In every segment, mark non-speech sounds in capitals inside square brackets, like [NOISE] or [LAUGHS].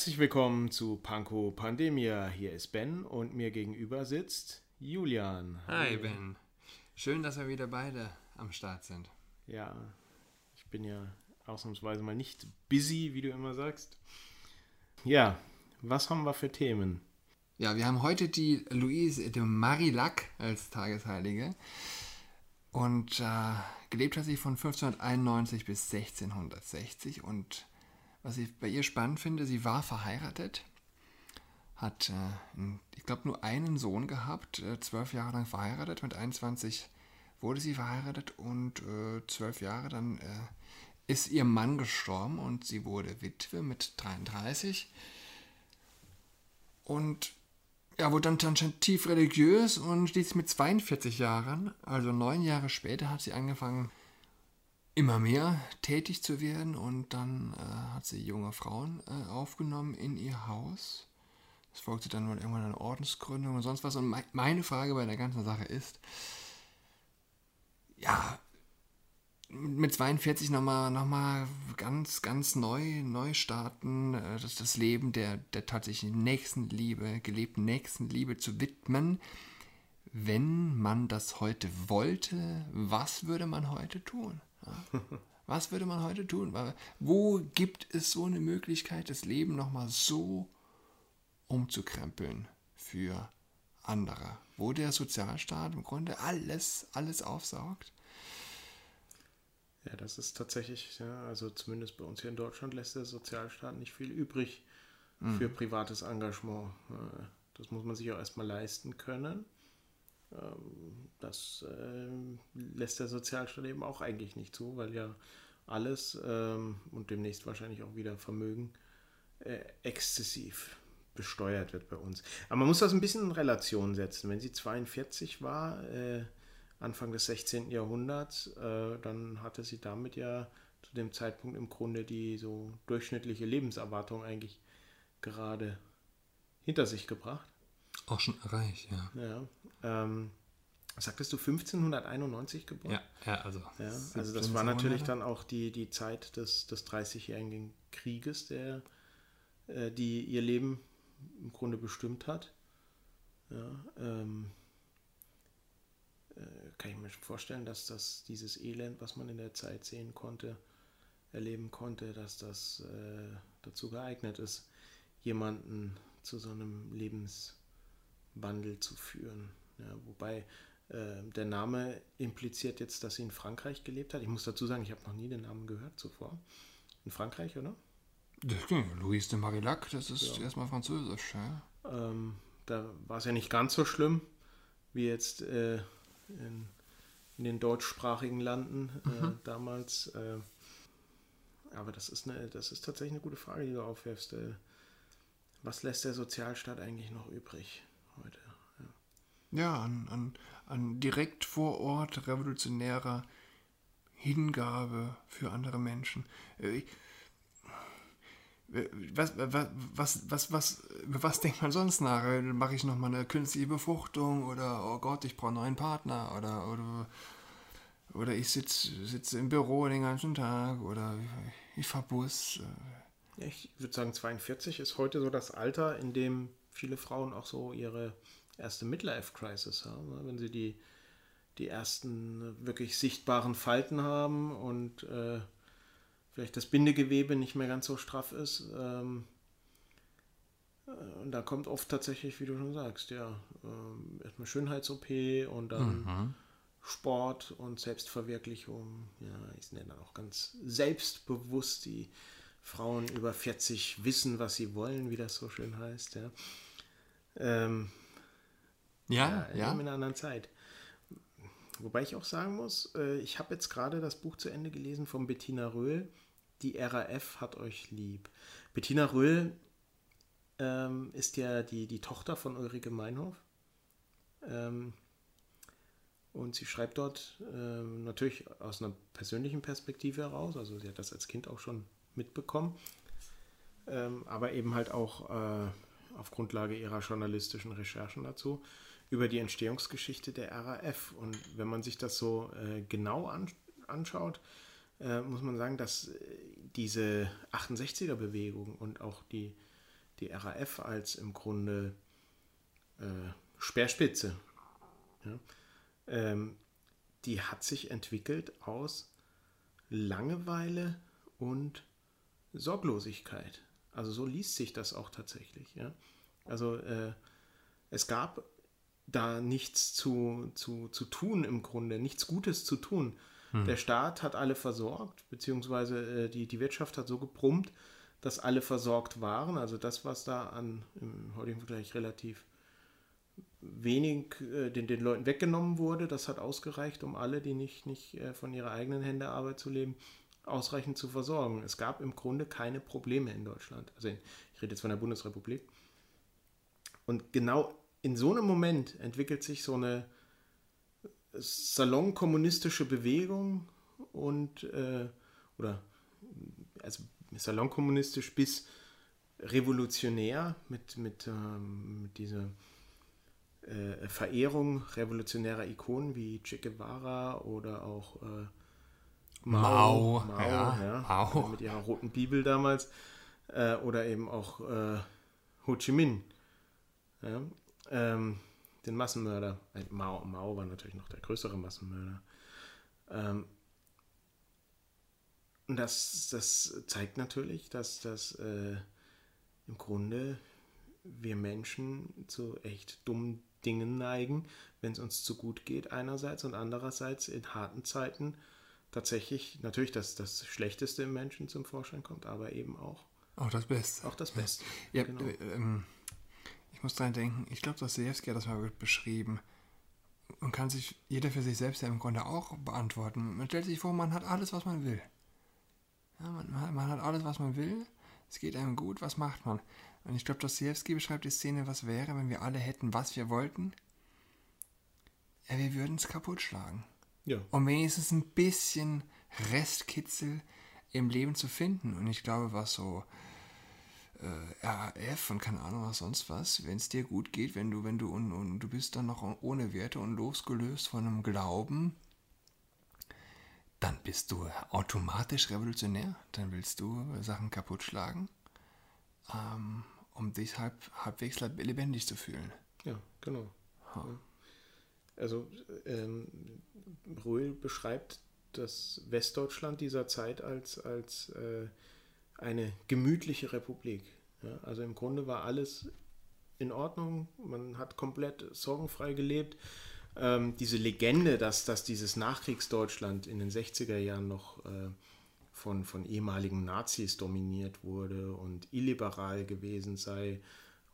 Herzlich willkommen zu Panko Pandemia. Hier ist Ben und mir gegenüber sitzt Julian. Hi Ben. Schön, dass wir wieder beide am Start sind. Ja, ich bin ja ausnahmsweise mal nicht busy, wie du immer sagst. Ja, was haben wir für Themen? Ja, wir haben heute die Louise de Marillac als Tagesheilige. Und äh, gelebt hat sie von 1591 bis 1660 und was ich bei ihr spannend finde, sie war verheiratet, hat, äh, ich glaube, nur einen Sohn gehabt, äh, zwölf Jahre lang verheiratet. Mit 21 wurde sie verheiratet und äh, zwölf Jahre dann ist ihr Mann gestorben und sie wurde Witwe mit 33. Und ja, wurde dann tief religiös und schließlich mit 42 Jahren, also neun Jahre später, hat sie angefangen, immer mehr tätig zu werden und dann äh, hat sie junge Frauen äh, aufgenommen in ihr Haus. Es folgte dann wohl irgendwann eine Ordensgründung und sonst was. Und me meine Frage bei der ganzen Sache ist, ja, mit 42 nochmal noch mal ganz, ganz neu, neu starten, äh, das, das Leben der, der tatsächlichen Nächstenliebe, gelebten Nächstenliebe zu widmen. Wenn man das heute wollte, was würde man heute tun? Was würde man heute tun? Wo gibt es so eine Möglichkeit, das Leben nochmal so umzukrempeln für andere? Wo der Sozialstaat im Grunde alles, alles aufsaugt? Ja, das ist tatsächlich, ja, also zumindest bei uns hier in Deutschland lässt der Sozialstaat nicht viel übrig mhm. für privates Engagement. Das muss man sich auch erstmal leisten können. Ähm, das äh, lässt der Sozialstaat eben auch eigentlich nicht zu, weil ja alles ähm, und demnächst wahrscheinlich auch wieder Vermögen äh, exzessiv besteuert wird bei uns. Aber man muss das ein bisschen in Relation setzen. Wenn sie 42 war, äh, Anfang des 16. Jahrhunderts, dann hatte sie damit ja zu dem Zeitpunkt im Grunde die so durchschnittliche Lebenserwartung eigentlich gerade hinter sich gebracht. Auch schon erreicht, ja. Ja. Ähm, sagtest du 1591 geboren? Ja, ja also. Ja, also das war natürlich dann auch die, die Zeit des, des 30-jährigen Krieges, der, äh, die ihr Leben im Grunde bestimmt hat. Ja, ähm, äh, kann ich mir vorstellen, dass das dieses Elend, was man in der Zeit sehen konnte, erleben konnte, dass das äh, dazu geeignet ist, jemanden zu so einem Lebens Wandel zu führen. Ja, wobei äh, der Name impliziert jetzt, dass sie in Frankreich gelebt hat. Ich muss dazu sagen, ich habe noch nie den Namen gehört zuvor. In Frankreich, oder? Louise de Marillac, das ist ja. erstmal französisch. Ja. Ähm, da war es ja nicht ganz so schlimm wie jetzt äh, in, in, den deutschsprachigen Landen äh, mhm. damals. Äh, aber das ist, eine, das ist tatsächlich eine gute Frage, die du aufwerfst. Äh, was lässt der Sozialstaat eigentlich noch übrig? Ja, an, an, an direkt vor Ort revolutionärer Hingabe für andere Menschen. Äh, was, was, was, was, was, was denkt man sonst nach? Mache ich nochmal eine künstliche Befruchtung oder oh Gott, ich brauche einen neuen Partner oder, oder, oder ich sitze sitz im Büro den ganzen Tag oder ich, ich fahre Bus. Ich würde sagen, 42 ist heute so das Alter, in dem viele Frauen auch so ihre erste Midlife-Crisis haben, ne? wenn sie die, die ersten wirklich sichtbaren Falten haben und äh, vielleicht das Bindegewebe nicht mehr ganz so straff ist. Ähm, äh, und da kommt oft tatsächlich, wie du schon sagst, ja, ähm, erstmal Schönheits-OP und dann mhm. Sport und Selbstverwirklichung. Ja, ich nenne dann auch ganz selbstbewusst die Frauen über 40 wissen, was sie wollen, wie das so schön heißt. Ja, ähm, ja, ja, ja. in einer anderen Zeit. Wobei ich auch sagen muss, äh, ich habe jetzt gerade das Buch zu Ende gelesen von Bettina Röhl. Die RAF hat euch lieb. Bettina Röhl ähm, ist ja die, die Tochter von Ulrike Meinhof. Ähm, und sie schreibt dort ähm, natürlich aus einer persönlichen Perspektive heraus. Also sie hat das als Kind auch schon mitbekommen. Ähm, aber eben halt auch äh, auf Grundlage ihrer journalistischen Recherchen dazu über die Entstehungsgeschichte der RAF. Und wenn man sich das so äh, genau an, anschaut, äh, muss man sagen, dass äh, diese 68er-Bewegung und auch die die RAF als im Grunde äh, Speerspitze, ja, ähm, die hat sich entwickelt aus Langeweile und Sorglosigkeit. Also so liest sich das auch tatsächlich. Ja? Also äh, es gab da nichts zu, zu, zu tun im Grunde, nichts Gutes zu tun. Hm. Der Staat hat alle versorgt, beziehungsweise äh, die, die Wirtschaft hat so gebrummt, dass alle versorgt waren. Also das, was da an im heutigen Vergleich relativ wenig äh, den, den Leuten weggenommen wurde, das hat ausgereicht, um alle, die nicht, nicht äh, von ihrer eigenen Hände Arbeit zu leben, ausreichend zu versorgen. Es gab im Grunde keine Probleme in Deutschland. Also ich rede jetzt von der Bundesrepublik. Und genau in so einem Moment entwickelt sich so eine salonkommunistische Bewegung und äh, oder also salonkommunistisch bis revolutionär mit, mit, ähm, mit dieser äh, Verehrung revolutionärer Ikonen wie Che Guevara oder auch äh, Mao, Mao, Mao, ja, ja, Mao. mit ihrer roten Bibel damals äh, oder eben auch äh, Ho Chi Minh, ja, ähm, den Massenmörder. Äh, Mao, Mao war natürlich noch der größere Massenmörder. Ähm, und das, das zeigt natürlich, dass das äh, im Grunde wir Menschen zu echt dummen Dingen neigen, wenn es uns zu gut geht einerseits und andererseits in harten Zeiten tatsächlich natürlich das, das Schlechteste im Menschen zum Vorschein kommt, aber eben auch auch das Beste. Auch das Beste. Ja, genau. äh, ähm, ich muss dran denken, ich glaube, Dostoevsky hat das mal beschrieben und kann sich jeder für sich selbst ja im Grunde auch beantworten. Man stellt sich vor, man hat alles, was man will. Ja, man, man hat alles, was man will. Es geht einem gut, was macht man? Und ich glaube, Dostoevsky beschreibt die Szene, was wäre, wenn wir alle hätten, was wir wollten. Ja, wir würden es kaputt schlagen. Ja. Um wenigstens ein bisschen Restkitzel im Leben zu finden. Und ich glaube, was so äh, RAF und keine Ahnung was sonst was, wenn es dir gut geht, wenn du, wenn du und, und du bist dann noch ohne Werte und losgelöst von einem Glauben, dann bist du automatisch revolutionär. Dann willst du Sachen kaputt schlagen ähm, um dich halb, halbwegs lebendig zu fühlen. Ja, genau. Ja. Also ähm, Röhl beschreibt das Westdeutschland dieser Zeit als, als äh, eine gemütliche Republik. Ja, also im Grunde war alles in Ordnung, man hat komplett sorgenfrei gelebt. Ähm, diese Legende, dass, dass dieses Nachkriegsdeutschland in den 60er Jahren noch äh, von, von ehemaligen Nazis dominiert wurde und illiberal gewesen sei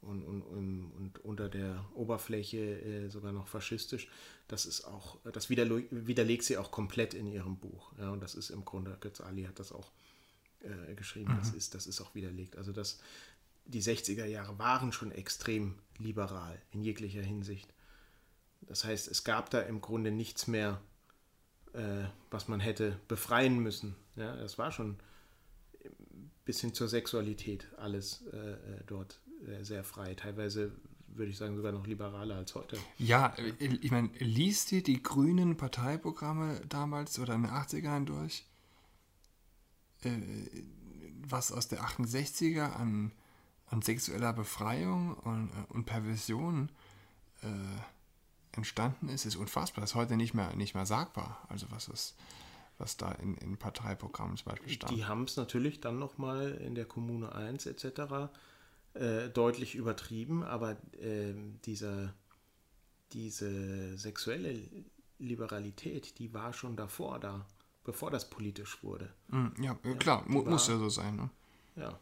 und, und, und, und unter der Oberfläche äh, sogar noch faschistisch, das ist auch, das widerlegt sie auch komplett in ihrem Buch. Ja, und das ist im Grunde, Götz Ali hat das auch äh, geschrieben, mhm. das, ist, das ist auch widerlegt. Also das, die 60er Jahre waren schon extrem liberal in jeglicher Hinsicht. Das heißt, es gab da im Grunde nichts mehr äh, was man hätte befreien müssen. Ja, das war schon bis hin zur Sexualität alles äh, äh dort äh, sehr frei. Teilweise würde ich sagen sogar noch liberaler als heute. Ja, ich meine, liest dir die grünen Parteiprogramme damals oder in den 80ern durch, äh, was aus der 68er an, an sexueller Befreiung und, und Perversion äh, entstanden ist, ist unfassbar. Das ist heute nicht mehr, nicht mehr sagbar. Also was ist, was da in, in Parteiprogrammen zum Beispiel stand. Die haben es natürlich dann nochmal in der Kommune 1 etc. Äh, deutlich übertrieben, aber äh, dieser, diese sexuelle Liberalität, die war schon davor da, bevor das politisch wurde. Mm, ja, ja klar, mu war, muss ja so sein. Ne? Ja.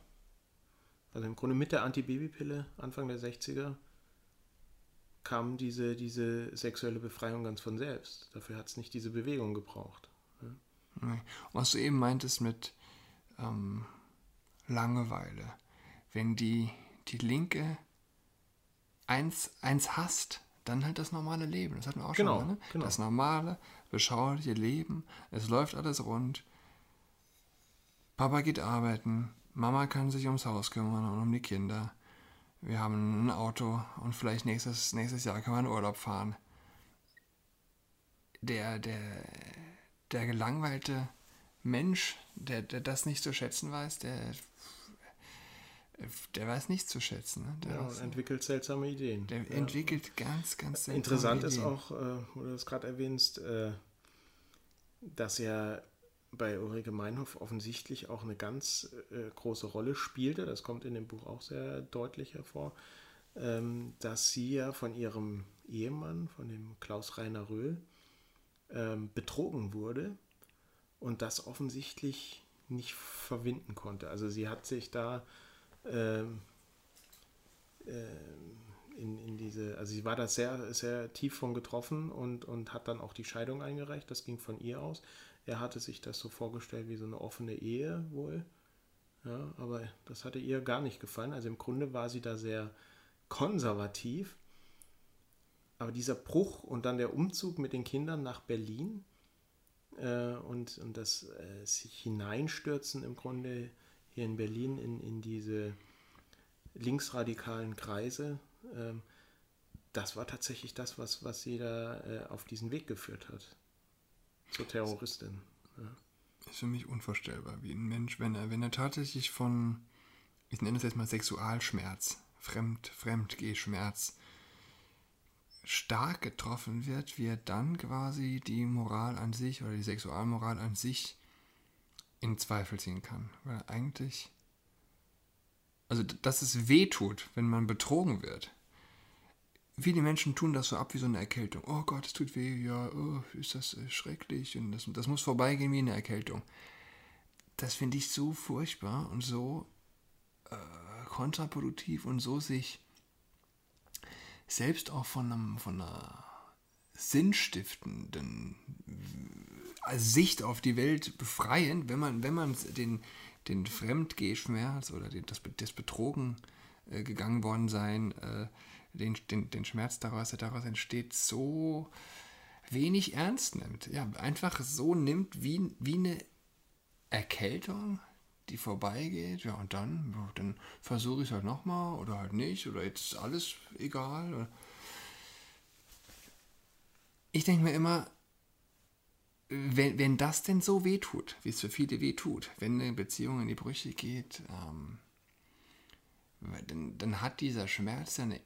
Also im Grunde mit der Antibabypille Anfang der 60er kam diese, diese sexuelle Befreiung ganz von selbst. Dafür hat es nicht diese Bewegung gebraucht. Ja. Was du eben meintest mit ähm, Langeweile. Wenn die, die Linke eins, eins hasst, dann halt das normale Leben. Das hatten wir auch genau, schon mal. Ne? Genau. Das normale, beschauliche Leben. Es läuft alles rund. Papa geht arbeiten. Mama kann sich ums Haus kümmern und um die Kinder wir haben ein Auto und vielleicht nächstes, nächstes Jahr können wir in Urlaub fahren. Der, der, der gelangweilte Mensch, der, der das nicht zu schätzen weiß, der der weiß nichts zu schätzen. Ne? Der ja, ist- entwickelt seltsame Ideen. Der ja. entwickelt ganz, ganz seltsame Interessant ist Ideen. auch, äh, wo du das gerade erwähnst, äh, dass er bei Ulrike Meinhof offensichtlich auch eine ganz äh, große Rolle spielte. Das kommt in dem Buch auch sehr deutlich hervor, ähm, dass sie ja von ihrem Ehemann, von dem Klaus Rainer Röhl, ähm, betrogen wurde und das offensichtlich nicht verwinden konnte. Also sie hat sich da ähm, ähm, in, in diese, also sie war da sehr, sehr tief von getroffen und, und hat dann auch die Scheidung eingereicht. Das ging von ihr aus. Er hatte sich das so vorgestellt wie so eine offene Ehe wohl. Ja, aber das hatte ihr gar nicht gefallen. Also im Grunde war sie da sehr konservativ. Aber dieser Bruch und dann der Umzug mit den Kindern nach Berlin äh, und, und das äh, sich hineinstürzen im Grunde hier in Berlin in, in diese linksradikalen Kreise, ähm, das war tatsächlich das, was, was da äh, auf diesen Weg geführt hat. Zur Terroristin. ist für mich unvorstellbar, wie ein Mensch, wenn er, wenn er tatsächlich von, ich nenne es jetzt mal Sexualschmerz, Fremd, Fremdgehschmerz, stark getroffen wird, wie er dann quasi die Moral an sich oder die Sexualmoral an sich in Zweifel ziehen kann. Weil eigentlich, also dass es weh tut, wenn man betrogen wird. Viele Menschen tun das so ab wie so eine Erkältung. Oh Gott, es tut weh, ja, oh, ist das äh, schrecklich und das, das muss vorbeigehen wie eine Erkältung. Das finde ich so furchtbar und so äh, kontraproduktiv und so sich selbst auch von, einem, von einer sinnstiftenden Sicht auf die Welt befreien, wenn man, wenn man den, den Fremdgehschmerz oder den, das, das Betrogen äh, gegangen worden sein, äh, den, den, den Schmerz daraus, der daraus entsteht, so wenig ernst nimmt. Ja, einfach so nimmt wie, wie eine Erkältung, die vorbeigeht, ja, und dann, dann versuche ich es halt nochmal oder halt nicht, oder jetzt ist alles egal. Ich denke mir immer, wenn, wenn das denn so weh tut, wie es für viele weh tut, wenn eine Beziehung in die Brüche geht, ähm, dann, dann hat dieser Schmerz eine,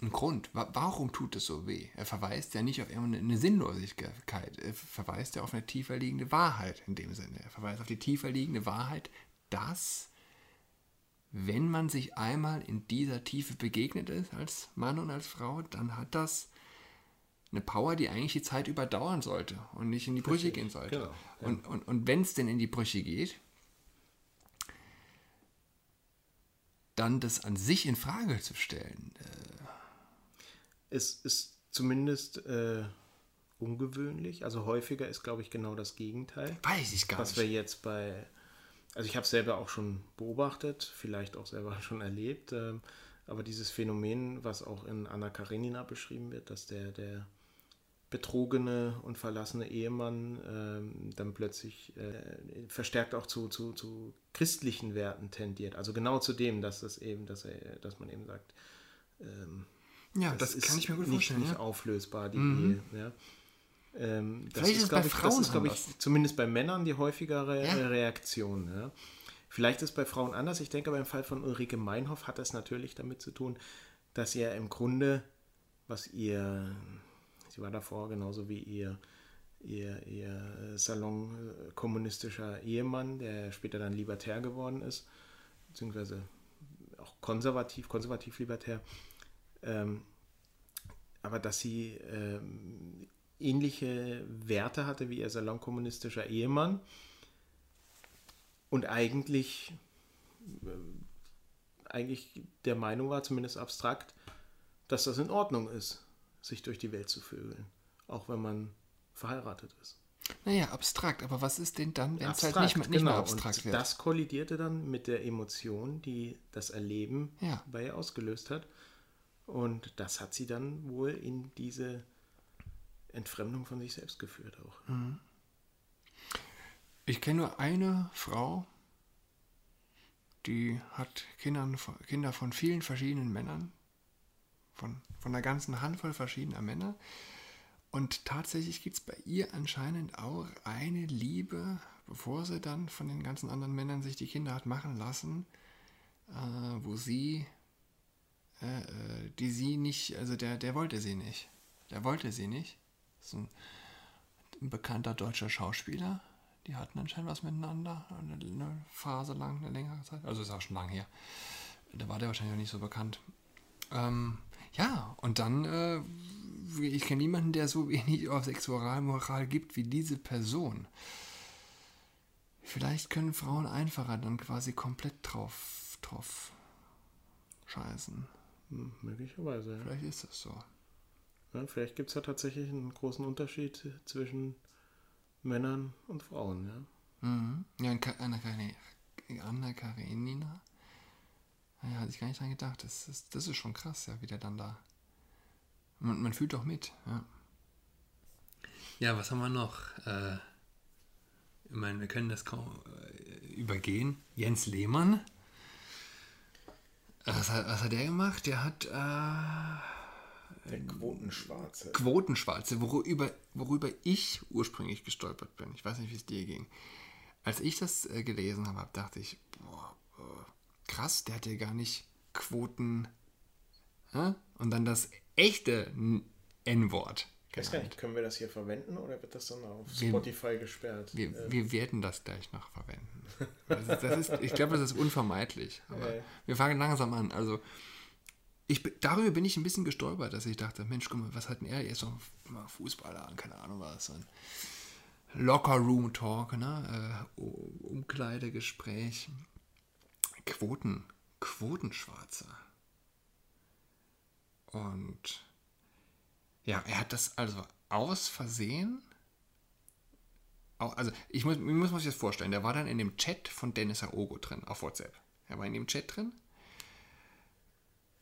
einen Grund. Wa- Warum tut es so weh? Er verweist ja nicht auf irgendeine eine Sinnlosigkeit, er verweist ja auf eine tiefer liegende Wahrheit in dem Sinne. Er verweist auf die tiefer liegende Wahrheit, dass, wenn man sich einmal in dieser Tiefe begegnet ist, als Mann und als Frau, dann hat das eine Power, die eigentlich die Zeit überdauern sollte und nicht in die Brüche gehen sollte. genau, ja. Und, und, und wenn es denn in die Brüche geht, dann das an sich in Frage zu stellen. Äh, Es ist zumindest äh, ungewöhnlich. Also häufiger ist, glaube ich, genau das Gegenteil. weiß ich gar Was wir nicht. jetzt bei, also ich habe es selber auch schon beobachtet, vielleicht auch selber [LAUGHS] schon erlebt, ähm, aber dieses Phänomen, was auch in Anna Karenina beschrieben wird, dass der, der betrogene und verlassene Ehemann ähm, dann plötzlich äh, verstärkt auch zu, zu, zu christlichen Werten tendiert. Also genau zu dem, dass das eben, dass er, dass man eben sagt, ähm, Ja, das, kann ich mir gut nicht, vorstellen. nicht ja. Mhm. auflösbar, die Ehe. Ja. Ähm, das Vielleicht ist es bei ich, das Frauen ist, glaube ich, zumindest bei Männern die häufigere Ja. Reaktion. Ja. Vielleicht ist es bei Frauen anders. Ich denke, beim Fall von Ulrike Meinhoff hat das natürlich damit zu tun, dass ihr im Grunde, was ihr, sie war davor genauso wie ihr, ihr, ihr äh, kommunistischer Ehemann, der später dann libertär geworden ist, beziehungsweise auch konservativ, konservativ libertär, ähm, aber dass sie ähm, ähnliche Werte hatte wie ihr salonkommunistischer Ehemann und eigentlich, äh, eigentlich der Meinung war, zumindest abstrakt, dass das in Ordnung ist, sich durch die Welt zu vögeln, auch wenn man verheiratet ist. Naja, abstrakt, aber was ist denn dann, wenn es halt Abstrakt, nicht, mehr- nicht mehr genau. abstrakt und wird? Das kollidierte dann mit der Emotion, die das Erleben Ja. bei ihr ausgelöst hat. Und das hat sie dann wohl in diese Entfremdung von sich selbst geführt auch. Mhm. Ich kenne nur eine Frau, die hat Kindern, Kinder von vielen verschiedenen Männern, von, von einer ganzen Handvoll verschiedener Männer. Und tatsächlich gibt es bei ihr anscheinend auch eine Liebe, bevor sie dann von den ganzen anderen Männern sich die Kinder hat machen lassen, äh, wo sie, äh, äh, die sie nicht, also der, der wollte sie nicht. Der wollte sie nicht. Das ist ein, ein bekannter deutscher Schauspieler. Die hatten anscheinend was miteinander, eine, eine Phase lang, eine längere Zeit. Also ist auch schon lang her. Da war der wahrscheinlich auch nicht so bekannt. Ähm, ja, und dann, äh, ich kenne niemanden, der so wenig [LAUGHS] auf Sexualmoral gibt wie diese Person. Vielleicht können Frauen einfacher dann quasi komplett drauf, drauf scheißen. Hm, möglicherweise, ja. Vielleicht ist das so. ja vielleicht gibt es ja tatsächlich einen großen Unterschied zwischen Männern und Frauen, ja. Mhm. Ja, Anna Karenina, ja, hatte ich gar nicht dran gedacht. Das ist, das ist schon krass, ja, wie der dann da. Man, man fühlt doch mit, ja. Ja, was haben wir noch? Äh, ich meine, wir können das kaum äh, übergehen. Jens Lehmann. Was hat, was hat der gemacht? Der hat äh, Der Quotenschwarze. Quotenschwarze, worüber, worüber ich ursprünglich gestolpert bin. Ich weiß nicht, wie es dir ging. Als ich das äh, gelesen habe, dachte ich, boah, äh, krass, der hat ja gar nicht Quoten. Hä? Und dann das echte N-Wort. Ich weiß gar nicht, können wir das hier verwenden oder wird das dann auf Wir- Spotify gesperrt? Wir, Äh, wir werden das gleich noch verwenden. Das ist, das ist, ich glaube, das ist unvermeidlich. Aber Ja. wir fangen langsam an. Also, ich, darüber bin ich ein bisschen gestolpert, dass ich dachte, Mensch, guck mal, was hat denn er? Er ist doch mal Fußballer, keine Ahnung was. So ein Locker-Room-Talk, ne? Äh, Umkleidegespräch. Quoten, Quotenschwarzer. Und ja, er hat das also aus Versehen also ich muss, ich muss mir das jetzt vorstellen, der war dann in dem Chat von Dennis Aogo drin, auf WhatsApp. Er war in dem Chat drin,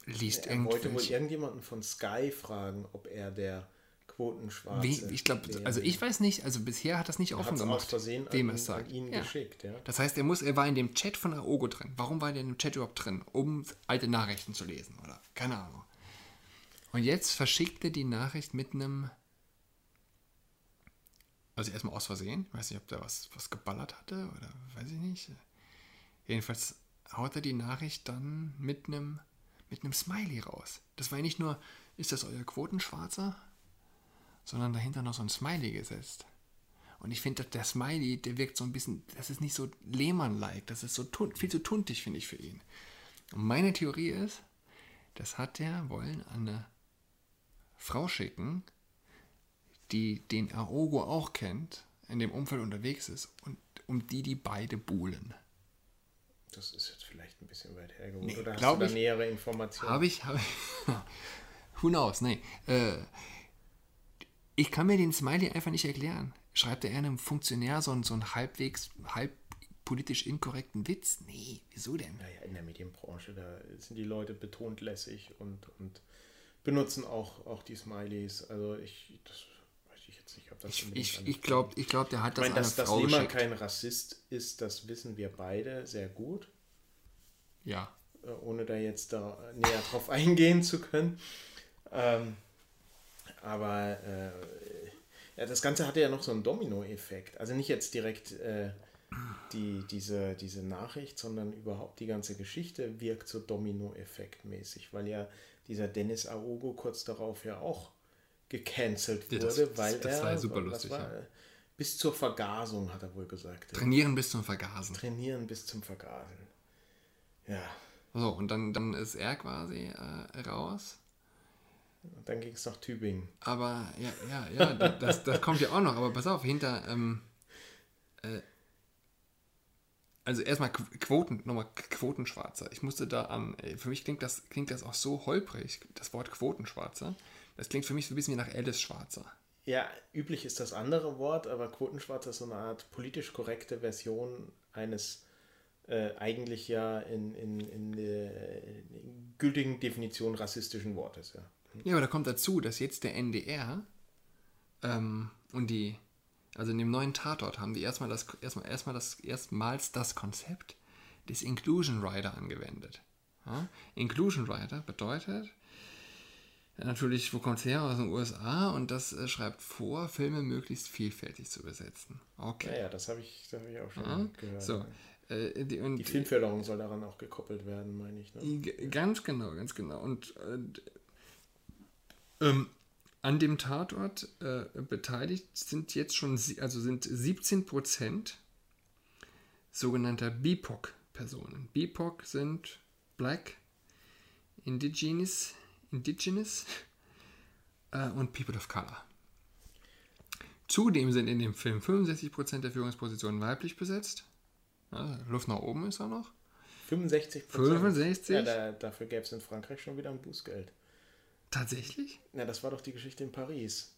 liest er wollte wohl irgendjemanden von Sky fragen, ob er der Quotenschwarze Wie, ich glaube, also ich weiß nicht, also bisher hat das nicht offen es aus gemacht, Versehen wem an, er es sagt. ihn Ja. geschickt. Ja? Das heißt, er muss, er war in dem Chat von Aogo drin. Warum war der in dem Chat überhaupt drin? Um alte Nachrichten zu lesen, oder? Keine Ahnung. Und jetzt verschickt er die Nachricht mit einem. Also erstmal aus Versehen. Ich weiß nicht, ob der was, was geballert hatte oder weiß ich nicht. Jedenfalls haut er die Nachricht dann mit einem mit einem Smiley raus. Das war ja nicht nur, ist das euer Quotenschwarzer? Sondern dahinter noch so ein Smiley gesetzt. Und ich finde, der Smiley, der wirkt so ein bisschen, das ist nicht so Lehmann-like, das ist so viel zu tuntig, finde ich, für ihn. Und meine Theorie ist, das hat der wollen an eine Frau schicken, die den Aogo auch kennt, in dem Umfeld unterwegs ist und um die die beide buhlen. Das ist jetzt vielleicht ein bisschen weit hergeholt. Nee, oder hast du da ich- nähere Informationen? Habe ich, habe ich. [LAUGHS] Who knows? Nee. Äh, ich kann mir den Smiley einfach nicht erklären. Schreibt er einem Funktionär so einen, so einen halbwegs, halb politisch inkorrekten Witz? Nee, wieso denn? Naja, in der Medienbranche, da sind die Leute betont lässig und, und benutzen auch, auch die Smileys. Also ich, das weiß ich jetzt nicht, ob das Ich, ich, ich glaube, ich glaub, der hat Ich das meine, an dass, eine dass Frau Lehmann kein Rassist ist, das wissen wir beide sehr gut, Ja. äh, ohne da jetzt da näher drauf [LAUGHS] eingehen zu können. Ähm, aber äh, ja, das Ganze hatte ja noch so einen Domino-Effekt. Also nicht jetzt direkt äh, die, diese, diese Nachricht, sondern überhaupt die ganze Geschichte wirkt so Domino-Effekt mäßig, weil ja dieser Dennis Aogo kurz darauf ja auch gecancelt Ja, wurde, das- weil das er war ja super lustig, war, ja. äh, bis zur Vergasung, hat er wohl gesagt. Trainieren bis zum Vergasen. Trainieren bis zum Vergasen. Ja, So, und dann, dann ist er quasi äh, raus. Und dann ging es nach Tübingen. Aber ja, ja, ja, da- das, das kommt ja auch noch. Aber pass auf, hinter. Ähm, äh, also erstmal Qu- Quoten, nochmal Quotenschwarzer. Ich musste da an. äh, Für mich klingt das, klingt das auch so holprig, das Wort Quotenschwarzer. Das klingt für mich so ein bisschen wie nach Alice Schwarzer. Ja, üblich ist das andere Wort, aber Quotenschwarz ist so eine Art politisch korrekte Version eines äh, eigentlich ja in, in, in der in gültigen Definition rassistischen Wortes. Ja. Ja, aber da kommt dazu, dass jetzt der NDR ähm, und die, also in dem neuen Tatort haben die erstmal das, erstmal, erstmal das, erstmals das Konzept des Inclusion Rider angewendet. Ja? Inclusion Rider bedeutet ja, natürlich, wo kommt es her? Aus den USA und das äh, schreibt vor, Filme möglichst vielfältig zu besetzen. Okay. Naja, das habe ich, das hab ich auch schon Ja, gehört. So, Äh, die, und Die Filmförderung soll daran auch gekoppelt werden, meine ich. Ne? Ganz genau, ganz genau. Und äh, ähm, an dem Tatort äh, beteiligt sind jetzt schon, also sind 17 Prozent sogenannter BIPOC-Personen. BIPOC sind Black, Indigenous, Indigenous [LAUGHS] äh, und People of Color. Zudem sind in dem Film 65% der Führungspositionen weiblich besetzt. Ja, Luft nach oben ist auch noch. 65 65? Ja, da, dafür gäbe es in Frankreich schon wieder ein Bußgeld. Tatsächlich? Na, das war doch die Geschichte in Paris.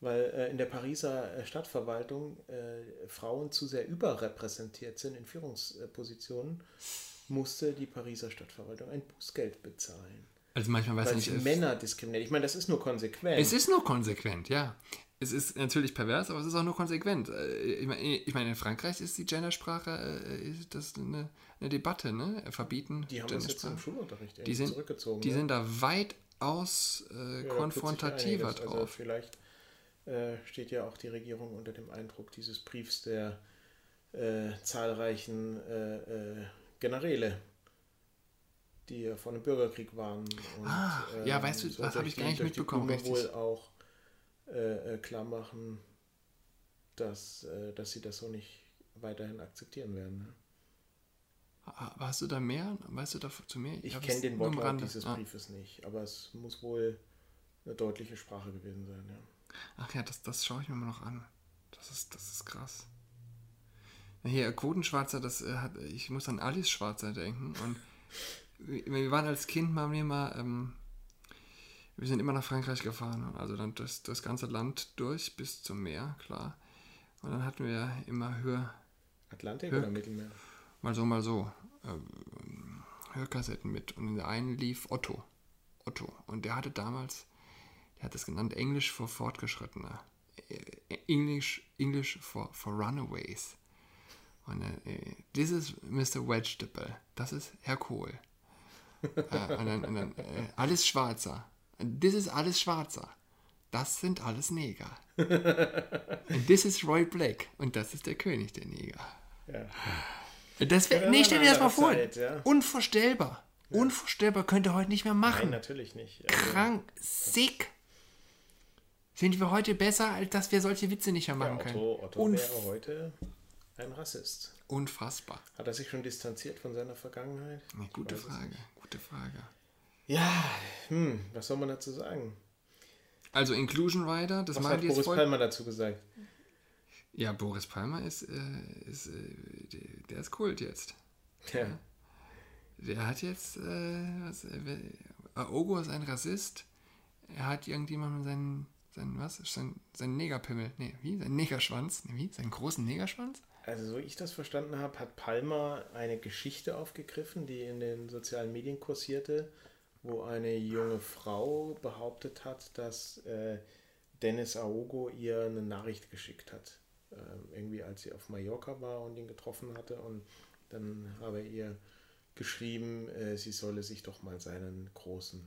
Weil äh, in der Pariser äh, Stadtverwaltung äh, Frauen zu sehr überrepräsentiert sind in Führungspositionen, musste die Pariser Stadtverwaltung ein Bußgeld bezahlen. Also manchmal weiß Weil ich nicht. es- Männer diskriminiert. Ich meine, das ist nur konsequent. Es ist nur konsequent, ja. Es ist natürlich pervers, aber es ist auch nur konsequent. Äh, Ich meine, in Frankreich ist die Gendersprache äh, ist das eine, eine Debatte, ne? Verbieten die haben das jetzt im. Schulunterricht Die sind, zurückgezogen. die ne? sind da weitaus äh, Ja, konfrontativer einiges. Also drauf. vielleicht äh, steht ja auch die Regierung unter dem Eindruck dieses Briefs der äh, zahlreichen äh, äh, Generäle, die ja vor einem Bürgerkrieg waren. Und, Ah, ja, weißt du, so das hab durch ich die- gar nicht die mitbekommen, richtig. wohl auch äh, klar machen, dass, dass sie das so nicht weiterhin akzeptieren werden. Ne? Hast du da mehr? Weißt du da zu mehr? Ich hab kenne den Wortlaut dieses Ah. Briefes nicht, aber es muss wohl eine deutliche Sprache gewesen sein. Ja. Ach ja, das, das schaue ich mir mal noch an. Das ist, das ist krass. Na Hier, Quotenschwarzer, das äh, hat, ich muss an Alice Schwarzer denken. Und wir, waren als Kind mal, wir mal, ähm, wir sind immer nach Frankreich gefahren. Also dann das, das ganze Land durch bis zum Meer, klar. Und dann hatten wir immer Hör, Atlantik Ja. oder Mittelmeer? Mal so, mal so, ähm, Hörkassetten mit. Und in der einen lief Otto. Otto. Und der hatte damals, der hat das genannt Englisch für Fortgeschrittene. Äh, English, English for, for Runaways. Und äh, this is Mr. Vegetable. Das ist Herr Kohl. äh, und dann, und dann äh, alles Schwarzer. This is alles Schwarzer. Das sind alles Neger. [LAUGHS] Und this is Roy Black. Und das ist der König der Neger. Ja. Das wär, Ja, nee, stell dir das mal vor. Zeit, ja. Unvorstellbar. Unvorstellbar könnt ihr heute nicht mehr Nein, machen. natürlich nicht. Also, Krank, sick. Sind wir heute besser, als dass wir solche Witze nicht mehr ja, machen können? Otto, Otto wäre heute ein Rassist. unfassbar. Hat er sich schon distanziert von seiner Vergangenheit? Ich gute Frage, gute Frage. Ja, hm, was soll man dazu sagen? Also Inclusion Rider, das Was hat Boris voll. Palmer dazu gesagt? Ja, Boris Palmer ist, äh, ist äh, der, ist Kult jetzt. Ja. Der hat jetzt, äh, was, äh, Aogo ist ein Rassist. Er hat irgendjemandem seinen, seinen, was, sein, seinen Negerpimmel, nee, wie, seinen Negerschwanz, nee, wie, seinen großen Negerschwanz? Also so ich das verstanden habe, hat Palmer eine Geschichte aufgegriffen, die in den sozialen Medien kursierte, wo eine junge Frau behauptet hat, dass äh, Dennis Aogo ihr eine Nachricht geschickt hat. Ähm, irgendwie als sie auf Mallorca war und ihn getroffen hatte und dann habe er ihr geschrieben, äh, sie solle sich doch mal seinen großen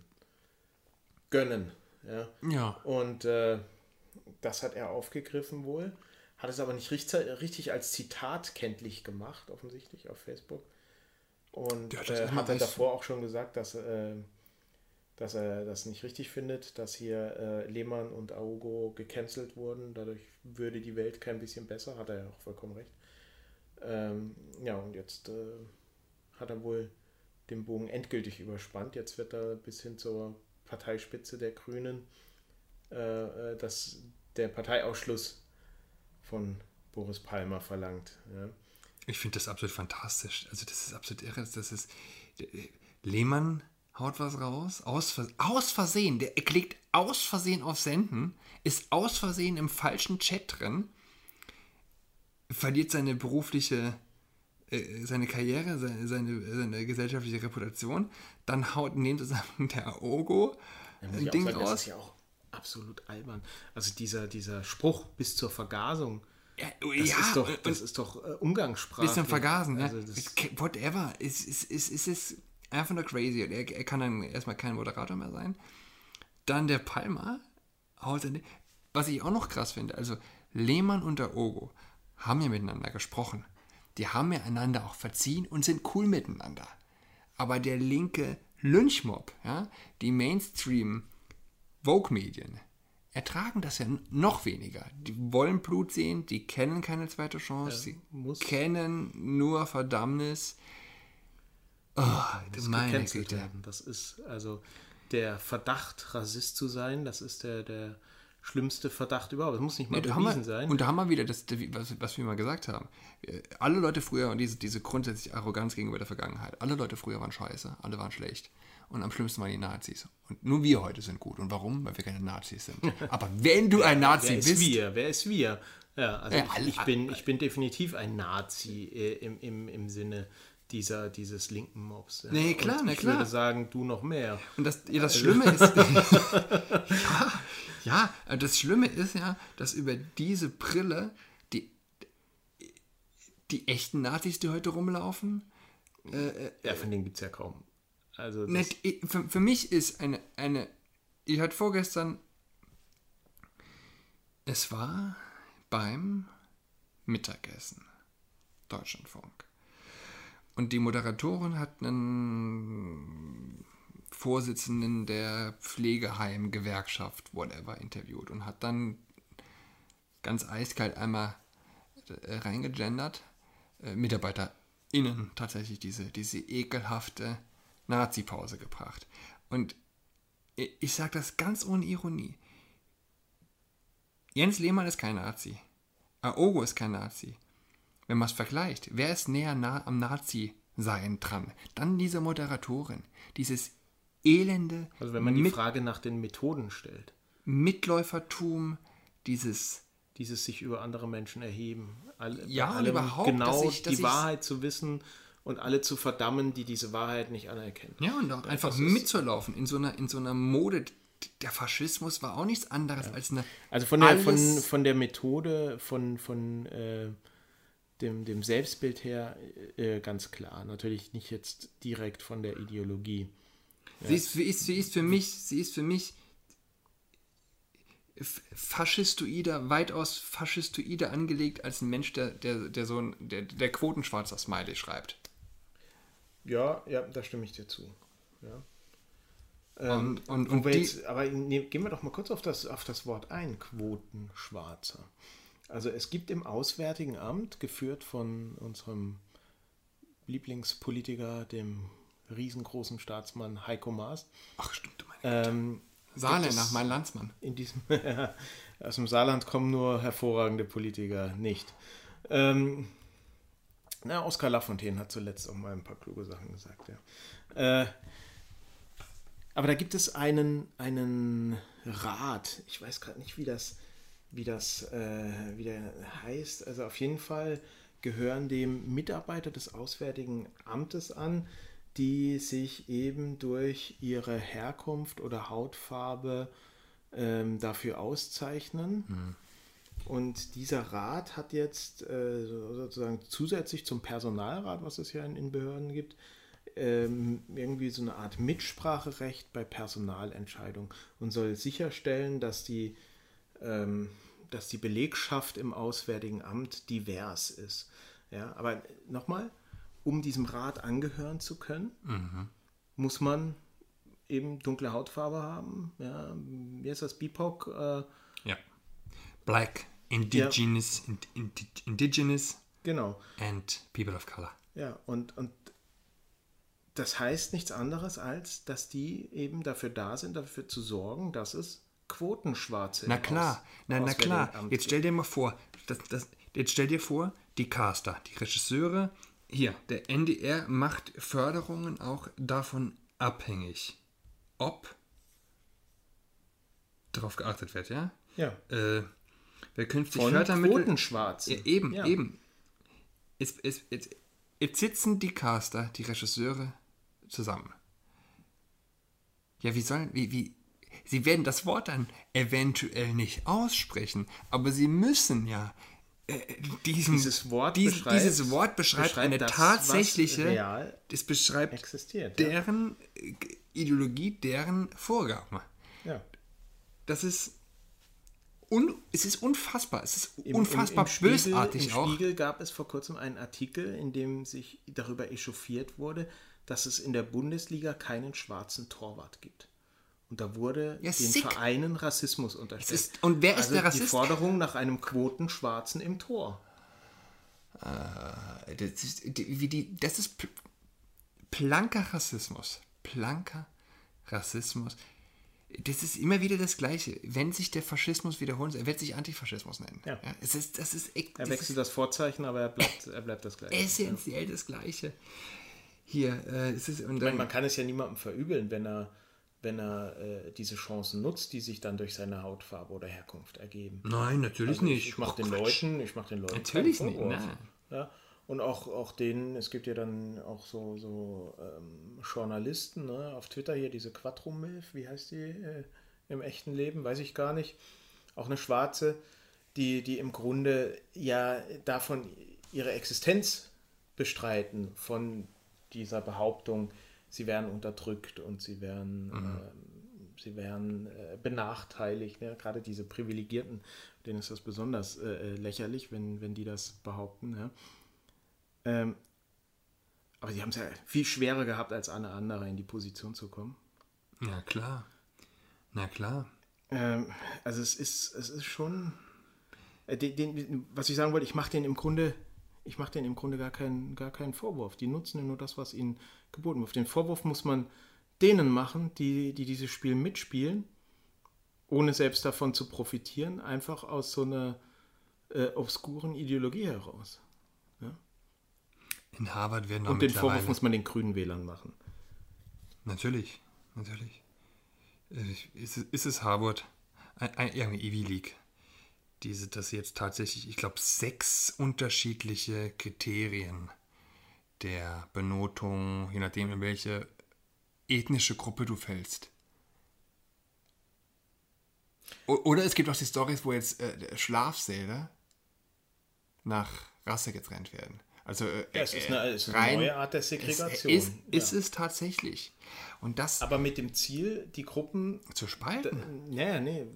gönnen. Ja? Ja. Und äh, das hat er aufgegriffen wohl, hat es aber nicht richtig, richtig als Zitat kenntlich gemacht, offensichtlich auf Facebook. Und das äh, hat als- davor auch schon gesagt, dass, äh, dass er das nicht richtig findet, dass hier äh, Lehmann und Aogo gecancelt wurden. Dadurch würde die Welt kein bisschen besser, hat er ja auch vollkommen recht. Ähm, ja, und jetzt äh, hat er wohl den Bogen endgültig überspannt. Jetzt wird er bis hin zur Parteispitze der Grünen äh, äh, dass der Parteiausschluss von Boris Palmer verlangt. Ja. Ich finde das absolut fantastisch. Also das ist absolut irre. Das ist Lehmann haut was raus, aus, aus Versehen. Der klickt aus Versehen auf Senden, ist aus Versehen im falschen Chat drin, verliert seine berufliche, äh, seine Karriere, seine, seine, seine gesellschaftliche Reputation. Dann haut in dem Zusammenhang der Aogo ein Ding sagen, Das raus. ist ja auch absolut albern. Also dieser, dieser Spruch bis zur Vergasung, Ja, das, ja, ist, doch, das ist doch äh, Umgangssprache. bisschen vergasen, also ja. das, Whatever. Es, es, es, es ist einfach nur crazy. Und er, er kann dann erstmal kein Moderator mehr sein. Dann der Palmer. haut dann- Was ich auch noch krass finde, also Lehmann und der Ogo haben ja miteinander gesprochen. die haben ja einander auch verziehen und sind cool miteinander. Aber der linke Lynchmob, ja, die Mainstream Vogue-Medien, ertragen das ja noch weniger. Die wollen Blut sehen, die kennen keine zweite Chance, sie kennen nur Verdammnis. Oh, das meine Güte. Werden. Das ist also der Verdacht, Rassist zu sein, das ist der, der schlimmste Verdacht überhaupt. Das muss nicht mal ja, bewiesen wir, sein. Und da haben wir wieder das, was, was wir mal gesagt haben. Alle Leute früher, und diese, diese grundsätzliche Arroganz gegenüber der Vergangenheit, alle Leute früher waren scheiße, alle waren schlecht. Und am schlimmsten waren die Nazis. Und nur wir heute sind gut. Und warum? Weil wir keine Nazis sind. [LAUGHS] Aber wenn du ein Nazi Wer bist. Wer ist wir? Wer ist wir? Ja, also ja, ich, ich, bin, ich bin definitiv ein Nazi äh, im, im, im Sinne dieser, dieses linken Mobs. Ja. Nee, klar, und ich klar. würde sagen, du noch mehr. Und das, ja, das also Schlimme ist. [LAUGHS] ja, ja, das Schlimme ist ja, dass über diese Brille die, die echten Nazis, die heute rumlaufen. Äh, äh ja, von denen gibt es ja kaum. Also nicht, für, für mich ist eine, eine. Ich hatte vorgestern. Es war beim Mittagessen. Deutschlandfunk. Und die Moderatorin hat einen Vorsitzenden der Pflegeheim-Gewerkschaft, whatever, interviewt und hat dann ganz eiskalt einmal äh, reingegendert. Äh, MitarbeiterInnen tatsächlich diese, diese ekelhafte Nazi-Pause gebracht. Und ich sage das ganz ohne Ironie. Jens Lehmann ist kein Nazi. Aogo ist kein Nazi. Wenn man es vergleicht, wer ist näher nah am Nazi-Sein dran? Dann diese Moderatorin. Dieses elende. Also, wenn man die Frage nach den Methoden stellt. Mitläufertum, dieses. Dieses sich über andere Menschen erheben. All, ja, und überhaupt genau dass ich, dass die Wahrheit zu wissen und alle zu verdammen, die diese Wahrheit nicht anerkennen. Ja, und auch einfach mitzulaufen in so einer, in so einer Mode. Der Faschismus war auch nichts anderes ja. als eine. Also von der, von, von der Methode, von, von äh, dem, dem Selbstbild her äh, ganz klar. Natürlich nicht jetzt direkt von der Ideologie. Ja. Sie, ist, sie, ist, sie ist für mich, sie ist für mich faschistoider, weitaus faschistoider angelegt als ein Mensch, der, der, der so ein, der, der Quotenschwarzer Smiley schreibt. Ja, ja, da stimme ich dir zu. Ja. Ähm, und, und, und die, jetzt, aber ne, gehen wir doch mal kurz auf das, auf das Wort ein, Quotenschwarzer. Also es gibt im Auswärtigen Amt, geführt von unserem Lieblingspolitiker, dem riesengroßen Staatsmann Heiko Maas. Ach stimmt, meine ähm, Saarländer, mein Landsmann. In diesem, [LAUGHS] aus dem Saarland kommen nur hervorragende Politiker, nicht. Ähm, na, Oskar Lafontaine hat zuletzt auch mal ein paar kluge Sachen gesagt, ja. Äh, aber da gibt es einen, einen Rat, ich weiß gerade nicht, wie das, wie das äh, wie der heißt. Also auf jeden Fall gehören dem Mitarbeiter des Auswärtigen Amtes an, die sich eben durch ihre Herkunft oder Hautfarbe ähm, dafür auszeichnen. Mhm. Und dieser Rat hat jetzt äh, sozusagen zusätzlich zum Personalrat, was es ja in, in Behörden gibt, ähm, irgendwie so eine Art Mitspracherecht bei Personalentscheidungen und soll sicherstellen, dass die, ähm, dass die Belegschaft im Auswärtigen Amt divers ist. Ja, aber nochmal, um diesem Rat angehören zu können, mhm. muss man eben dunkle Hautfarbe haben. Ja, wie heißt das? BIPOC? Äh, ja. Black. Indigenous, ja. indigenous genau. and People of Color. Ja, und, und das heißt nichts anderes, als dass die eben dafür da sind, dafür zu sorgen, dass es Quotenschwarze Na klar, na, na klar. Jetzt stell dir mal vor, das, das, jetzt stell dir vor, die Caster, die Regisseure, hier, der NDR macht Förderungen auch davon abhängig, ob darauf geachtet wird, ja? Ja. Äh, Wer künftig Von Fördermittel. Quotenschwarzen. Ja, eben, ja. eben. Jetzt, jetzt, jetzt, jetzt sitzen die Caster, die Regisseure, zusammen. Ja, wie sollen, wie, wie, sie werden das Wort dann eventuell nicht aussprechen, aber sie müssen ja äh, diesen, dieses Wort dies, beschreibt, dieses Wort beschreibt, beschreibt eine das, tatsächliche, das beschreibt existiert, deren ja. Ideologie, deren Vorgaben. Ja. Das ist un, es ist unfassbar. Es ist Im- unfassbar im, im Spiegel, bösartig Im auch. Spiegel gab es vor kurzem einen Artikel, in dem sich darüber echauffiert wurde, dass es in der Bundesliga keinen schwarzen Torwart gibt. Und da wurde Ja, den sick. Vereinen Rassismus unterstellt. Ist- und wer ist also der Die Rassist? Forderung nach einem Quotenschwarzen im Tor. Das ist, die- wie die, das ist pl- blanker Rassismus. Blanker Rassismus. Das ist immer wieder das Gleiche. Wenn sich der Faschismus wiederholt, er wird sich Antifaschismus nennen. Ja. es ist, das ist, echt- Er das wechselt das Vorzeichen, aber er bleibt, er bleibt das gleiche. ist essentiell das Gleiche. Hier, äh, es ist, und Ich meine, dann, man kann es ja niemandem verübeln, wenn er, wenn er äh, diese Chancen nutzt, die sich dann durch seine Hautfarbe oder Herkunft ergeben. Nein, natürlich Also Ich, ich mache den Leuten, ich mache den Leuten Natürlich nicht. Ja, und auch, auch denen, es gibt ja dann auch so, so ähm, Journalisten ne, auf Twitter hier, diese Quattro-Milf, wie heißt die äh, im echten Leben, weiß ich gar nicht. Auch eine Schwarze, die, die im Grunde ja davon ihre Existenz bestreiten, von dieser Behauptung, sie wären unterdrückt und sie wären, ähm, sie wären äh, benachteiligt. Ne? Gerade diese Privilegierten, denen ist das besonders äh, äh, lächerlich, wenn, wenn die das behaupten. Ja? Ähm, aber sie haben es ja viel schwerer gehabt, als alle anderen in die Position zu kommen. Na klar. Na klar. Ähm, also es ist, es ist schon, äh, den, den, was ich sagen wollte, ich mache den im Grunde, ich mache denen im Grunde gar keinen, gar keinen Vorwurf. Die nutzen ja nur das, was ihnen geboten wird. Den Vorwurf muss man denen machen, die, die dieses Spiel mitspielen, ohne selbst davon zu profitieren, einfach aus so einer äh, obskuren Ideologie heraus. In Harvard werden wir Und den. Vorwurf muss man den grünen Wählern machen. Natürlich, natürlich. Äh, Ist, es- ist es Harvard? Ein, ein, irgendeine Ivy League. Diese, dass sie jetzt tatsächlich, ich glaube, sechs unterschiedliche Kriterien der Benotung, je nachdem, in welche ethnische Gruppe du fällst. Oder es gibt auch die Stories, wo jetzt äh, Schlafsäle nach Rasse getrennt werden. Also äh, Ja, es ist eine, es ist eine rein- neue Art der Segregation. ist, ist ja. es tatsächlich. Und das Aber mit dem Ziel, die Gruppen zu spalten. Naja, nee,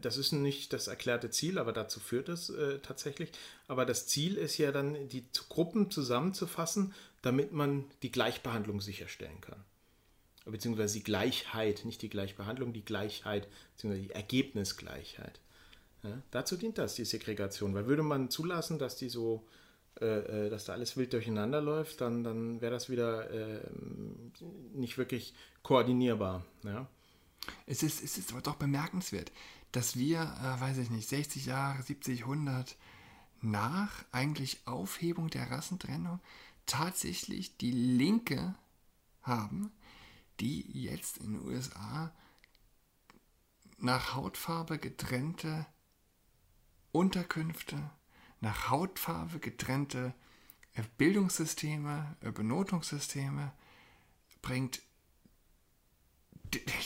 das ist nicht das erklärte Ziel, aber dazu führt es äh, tatsächlich. Aber das Ziel ist ja dann, die Gruppen zusammenzufassen, damit man die Gleichbehandlung sicherstellen kann. Beziehungsweise die Gleichheit, nicht die Gleichbehandlung, die Gleichheit, beziehungsweise die Ergebnisgleichheit. Ja, dazu dient das, die Segregation. Weil würde man zulassen, dass die so, äh, äh, dass da alles wild durcheinander läuft, dann, dann wäre das wieder äh, nicht wirklich koordinierbar. Ja? Es ist, es ist aber doch bemerkenswert, dass wir, äh, weiß ich nicht, 60 Jahre, 70, 100 nach eigentlich Aufhebung der Rassentrennung tatsächlich die Linke haben, die jetzt in den USA nach Hautfarbe getrennte Unterkünfte, nach Hautfarbe getrennte äh, Bildungssysteme, äh, Benotungssysteme bringt. [LAUGHS]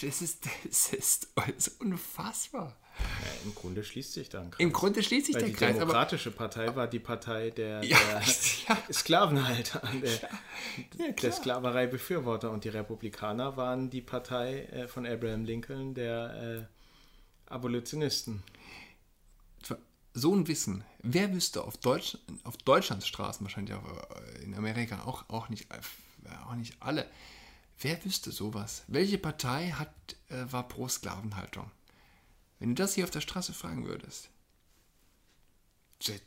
Das ist, das ist, das ist unfassbar. Ja, Im Grunde schließt sich da ein Kreis. Im Grunde schließt sich Weil der die Kreis, aber Demokratische Partei war die Partei der, Ja, der [LAUGHS] ja. Sklavenhalter, der, der. Sklaverei-Befürworter. Und die Republikaner waren die Partei äh, von Abraham Lincoln, der äh, Abolitionisten. So ein Wissen, wer wüsste auf, Deutsch, auf Deutschlands Straßen, wahrscheinlich auch äh, in Amerika auch, auch, nicht, äh, auch nicht alle, wer wüsste sowas? Welche Partei hat, äh, war pro Sklavenhaltung? Wenn du das hier auf der Straße fragen würdest,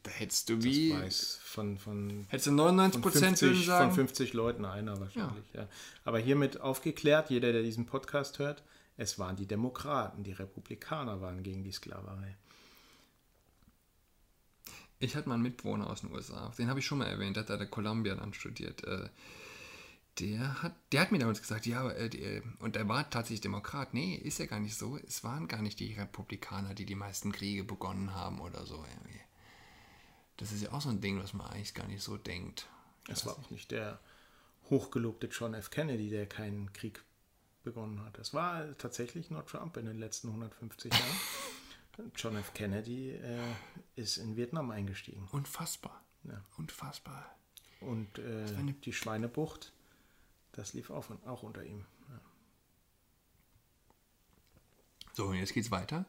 da hättest du Das wie, weiß von, von, hättest du 99 von, Prozent 50, würden sagen, von 50 Leuten einer wahrscheinlich. Ja. Aber hiermit aufgeklärt, jeder, der diesen Podcast hört, es waren die Demokraten, die Republikaner waren gegen die Sklaverei. Ich hatte mal einen Mitbewohner aus den USA, den habe ich schon mal erwähnt, der hat der Columbia dann studiert. Äh, Der hat, der hat mir damals gesagt, ja, äh, äh, und er war tatsächlich Demokrat. Nee, ist ja gar nicht so. Es waren gar nicht die Republikaner, die die meisten Kriege begonnen haben oder so. irgendwie. Das ist ja auch so ein Ding, was man eigentlich gar nicht so denkt. Es war auch nicht der hochgelobte John F. Kennedy, der keinen Krieg begonnen hat. Es war tatsächlich nur Trump in den letzten 150 Jahren. [LAUGHS] John F. Kennedy äh, ist in Vietnam eingestiegen. Unfassbar. Ja. Unfassbar. Und äh, die Schweinebucht, das lief auch, auch unter ihm. Ja. So, und jetzt geht's weiter.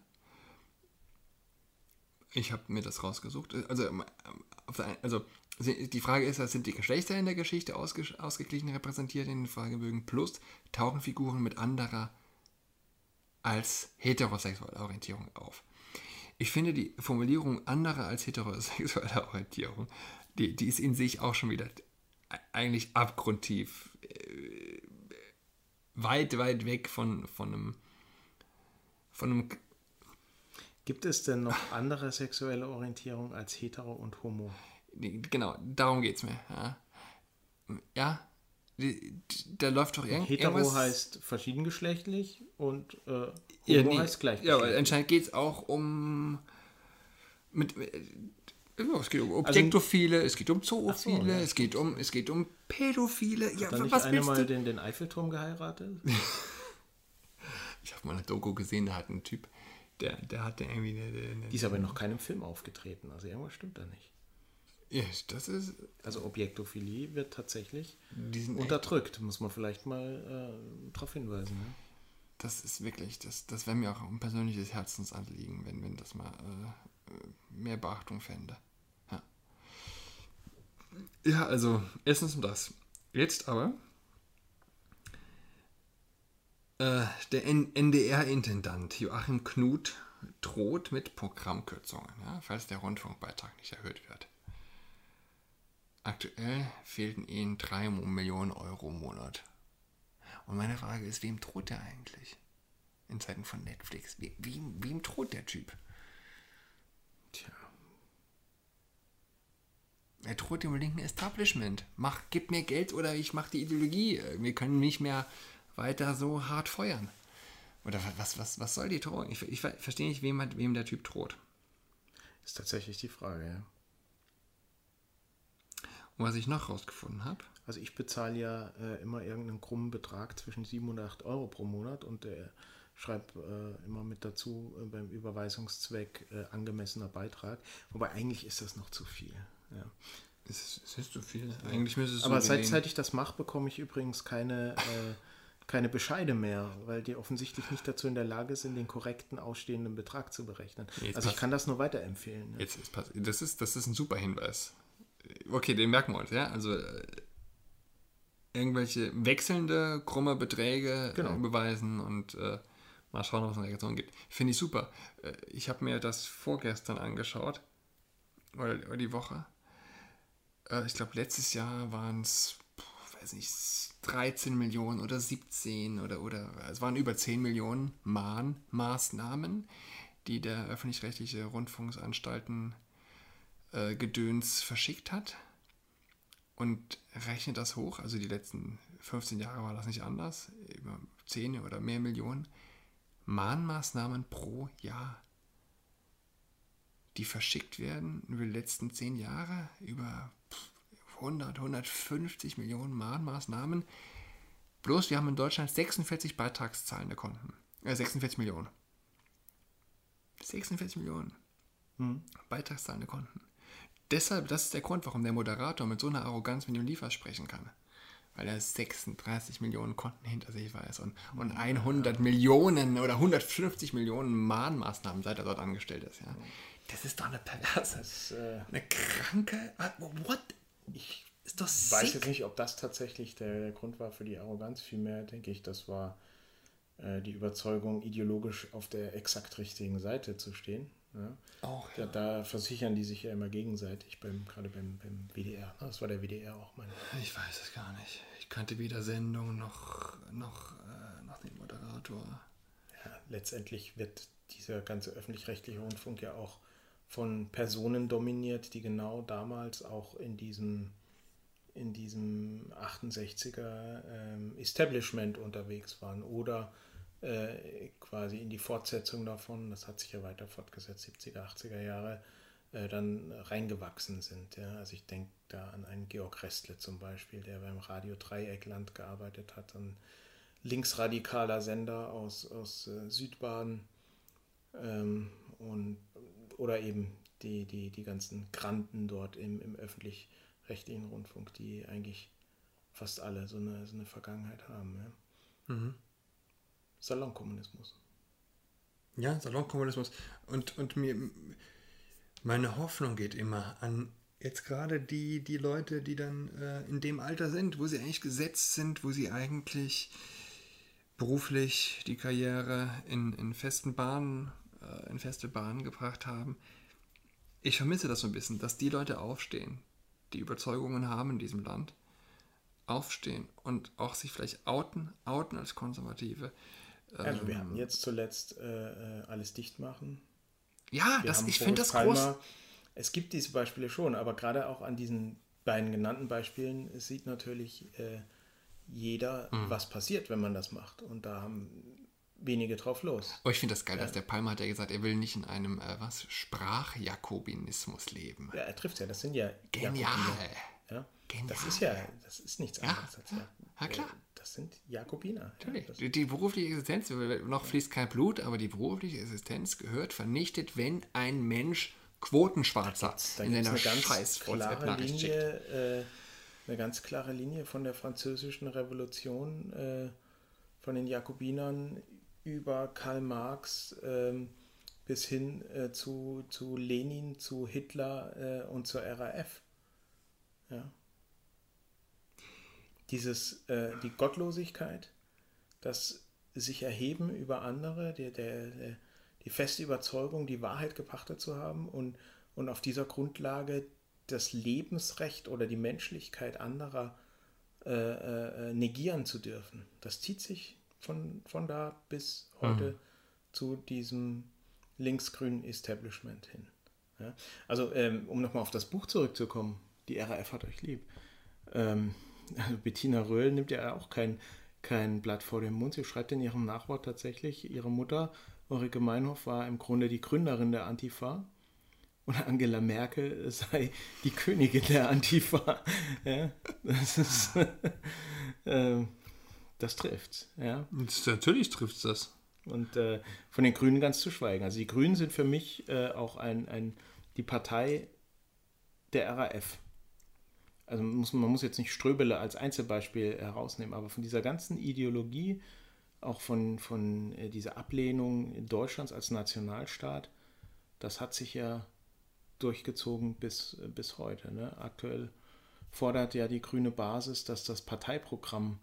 Ich habe mir das rausgesucht. Also, ähm, also die Frage ist, sind die Geschlechter in der Geschichte ausge, ausgeglichen repräsentiert in den Fragebögen plus tauchen Figuren mit anderer als heterosexuelle Orientierung auf. Ich finde die Formulierung anderer als heterosexuelle Orientierung, die, die ist in sich auch schon wieder eigentlich abgrundtief äh, weit, weit weg von, von einem von einem Gibt es denn noch andere sexuelle Orientierung als hetero und homo? Genau, darum geht es mir. Ja, ja da läuft doch irgend, Hetero irgendwas. heißt verschiedengeschlechtlich und äh, Homo ja, nee, heißt gleichgeschlechtlich. Ja, aber anscheinend geht es auch um. Mit, ja, es geht um Objektophile, also, es geht um Zoophile, so, ja. es, geht um, es geht um Pädophile. Hat ja, dann was nicht eine mal den, den Eiffelturm geheiratet? [LAUGHS] ich habe mal eine Doku gesehen, da hat ein Typ, der, der hatte irgendwie eine, eine, Die ist aber noch keinem Film aufgetreten, also irgendwas stimmt da nicht. Ja, das ist. Also Objektophilie wird tatsächlich unterdrückt, muss man vielleicht mal äh, darauf hinweisen. Ne? Das ist wirklich, das, das wäre mir auch ein persönliches Herzensanliegen, wenn, wenn das mal äh, mehr Beachtung fände. Ja. ja, also erstens das. Jetzt aber äh, der NDR-Intendant Joachim Knut droht mit Programmkürzungen, ja, falls der Rundfunkbeitrag nicht erhöht wird. Aktuell fehlten ihnen 3 Millionen Euro im Monat. Und meine Frage ist, wem droht der eigentlich? In Zeiten von Netflix. Wem, wem, droht der Typ? Tja. Er droht dem linken Establishment. Mach, gib mir Geld oder ich mach die Ideologie. Wir können nicht mehr weiter so hart feuern. Oder was, was, was soll die Drohung? Ich, ich verstehe nicht, wem, wem der Typ droht. Ist tatsächlich die Frage, ja. Und was ich noch rausgefunden habe. Also ich bezahle ja äh, immer irgendeinen krummen Betrag zwischen 7 und 8 Euro pro Monat und der schreibt äh, immer mit dazu äh, beim Überweisungszweck äh, angemessener Beitrag. Wobei eigentlich ist das noch zu viel. Ja. Es ist, ist zu viel. Eigentlich müsste es Aber so seit, seit ich das mache, bekomme ich übrigens keine, äh, keine Bescheide mehr, weil die offensichtlich nicht dazu in der Lage sind, den korrekten ausstehenden Betrag zu berechnen. Jetzt also ich kann das nur weiterempfehlen. Ja. Jetzt ist, das, ist, das ist ein super Hinweis okay, den merken wir uns, ja. Also äh, irgendwelche wechselnde, krumme Beträge äh, genau. beweisen und äh, mal schauen, was es eine Reaktion gibt. Finde ich super. Äh, ich habe mir das vorgestern angeschaut, oder, oder die Woche. Äh, ich glaube, letztes Jahr waren es, weiß nicht, 13 Millionen oder 17 oder, oder es waren über 10 Millionen Mahnmaßnahmen, die der öffentlich-rechtliche Rundfunksanstalten äh, Gedöns verschickt hat und rechnet das hoch, also die letzten 15 Jahre war das nicht anders, über 10 oder mehr Millionen Mahnmaßnahmen pro Jahr, die verschickt werden über die letzten 10 Jahre, über 100, 150 Millionen Mahnmaßnahmen. Bloß wir haben in Deutschland 46 beitragszahlende Konten. Äh, 46 Millionen. 46 Millionen hm. beitragszahlende Konten deshalb, das ist der Grund, warum der Moderator mit so einer Arroganz mit dem Liefer sprechen kann. Weil er 36 Millionen Konten hinter sich weiß und, und 100 Millionen oder 150 Millionen Mahnmaßnahmen, seit er dort angestellt ist. Ja. Das ist doch eine perverse, ist, äh, eine kranke. What? Ich ist doch sick. weiß jetzt nicht, ob das tatsächlich der, der Grund war für die Arroganz. Vielmehr denke ich, das war äh, die Überzeugung, ideologisch auf der exakt richtigen Seite zu stehen. Ja. Auch, ja. da, da, versichern die sich ja immer gegenseitig, beim, gerade beim, beim WDR. Ne? Das war der WDR auch, meine ich. Ich weiß es gar nicht. Ich kannte weder Sendung noch, noch, äh, noch den Moderator. Ja, letztendlich wird dieser ganze öffentlich-rechtliche Rundfunk ja auch von Personen dominiert, die genau damals auch in diesem, in diesem 68er ähm, Establishment unterwegs waren oder äh, quasi in die Fortsetzung davon, das hat sich ja weiter fortgesetzt, 70er, 80er Jahre, äh, dann reingewachsen sind. Ja? Also ich denke da an einen Georg Restle zum Beispiel, der beim Radio Dreieckland gearbeitet hat, ein linksradikaler Sender aus, aus äh, Südbaden ähm, und, oder eben die, die, die ganzen Granten dort im, im öffentlich-rechtlichen Rundfunk, die eigentlich fast alle so eine, so eine Vergangenheit haben. Ja? Mhm. Salonkommunismus. Ja, Salonkommunismus. Und, und mir, Meine Hoffnung geht immer an jetzt gerade die, die Leute, die dann äh, in dem Alter sind, wo sie eigentlich gesetzt sind, wo sie eigentlich beruflich die Karriere in, in festen Bahnen, äh, in feste Bahnen gebracht haben. Ich vermisse das so ein bisschen, dass die Leute aufstehen, die Überzeugungen haben in diesem Land, aufstehen und auch sich vielleicht outen, outen als Konservative. Also wir hatten jetzt zuletzt äh, äh alles dicht machen. Ja, das, ich finde das Palmer. groß. Es gibt diese Beispiele schon, aber gerade auch an diesen beiden genannten Beispielen sieht natürlich äh, jeder, mhm. was passiert, wenn man das macht. Und da haben wenige drauf los. Oh, ich finde das geil, ja. dass der Palmer hat ja gesagt, er will nicht in einem äh, was Sprachjakobinismus leben. Ja, er trifft ja, das sind ja Genial. Ja? Genial. Das ist ja, das ist nichts anderes ja. als ja. ja klar. Äh, das sind Jakobiner. Natürlich. Ja, die, berufliche Existenz, noch fließt kein Blut, aber die berufliche Existenz gehört vernichtet, wenn ein Mensch Quotenschwarzer in seiner scheiß klare Linie, äh, eine ganz klare Linie von der französischen Revolution, äh, von den Jakobinern über Karl Marx äh, bis hin äh, zu, zu Lenin, zu Hitler äh, und zur RAF. Ja. Dieses, äh, die Gottlosigkeit, das sich erheben über andere, der, der, der, die feste Überzeugung, die Wahrheit gepachtet zu haben und, und auf dieser Grundlage das Lebensrecht oder die Menschlichkeit anderer äh, äh, negieren zu dürfen. Das zieht sich von, von da bis heute mhm. zu diesem linksgrünen Establishment hin. Ja? Also, ähm, um nochmal auf das Buch zurückzukommen, die RAF hat euch lieb. Ähm, also Bettina Röhl nimmt ja auch kein, kein Blatt vor den Mund. Sie schreibt in ihrem Nachwort tatsächlich, ihre Mutter, Ulrike Meinhof, war im Grunde die Gründerin der Antifa und Angela Merkel [LAUGHS] sei die Königin der Antifa. [LAUGHS] Ja, das ist, [LAUGHS] äh, das trifft. Ja. natürlich trifft es das. Und äh, von den Grünen ganz zu schweigen. Also die Grünen sind für mich äh, auch ein, ein, die Partei der RAF. Also muss, man muss jetzt nicht Ströbele als Einzelbeispiel herausnehmen, aber von dieser ganzen Ideologie, auch von, von äh, dieser Ablehnung Deutschlands als Nationalstaat, das hat sich ja durchgezogen bis, bis heute. Ne? Aktuell fordert ja die grüne Basis, dass das Parteiprogramm,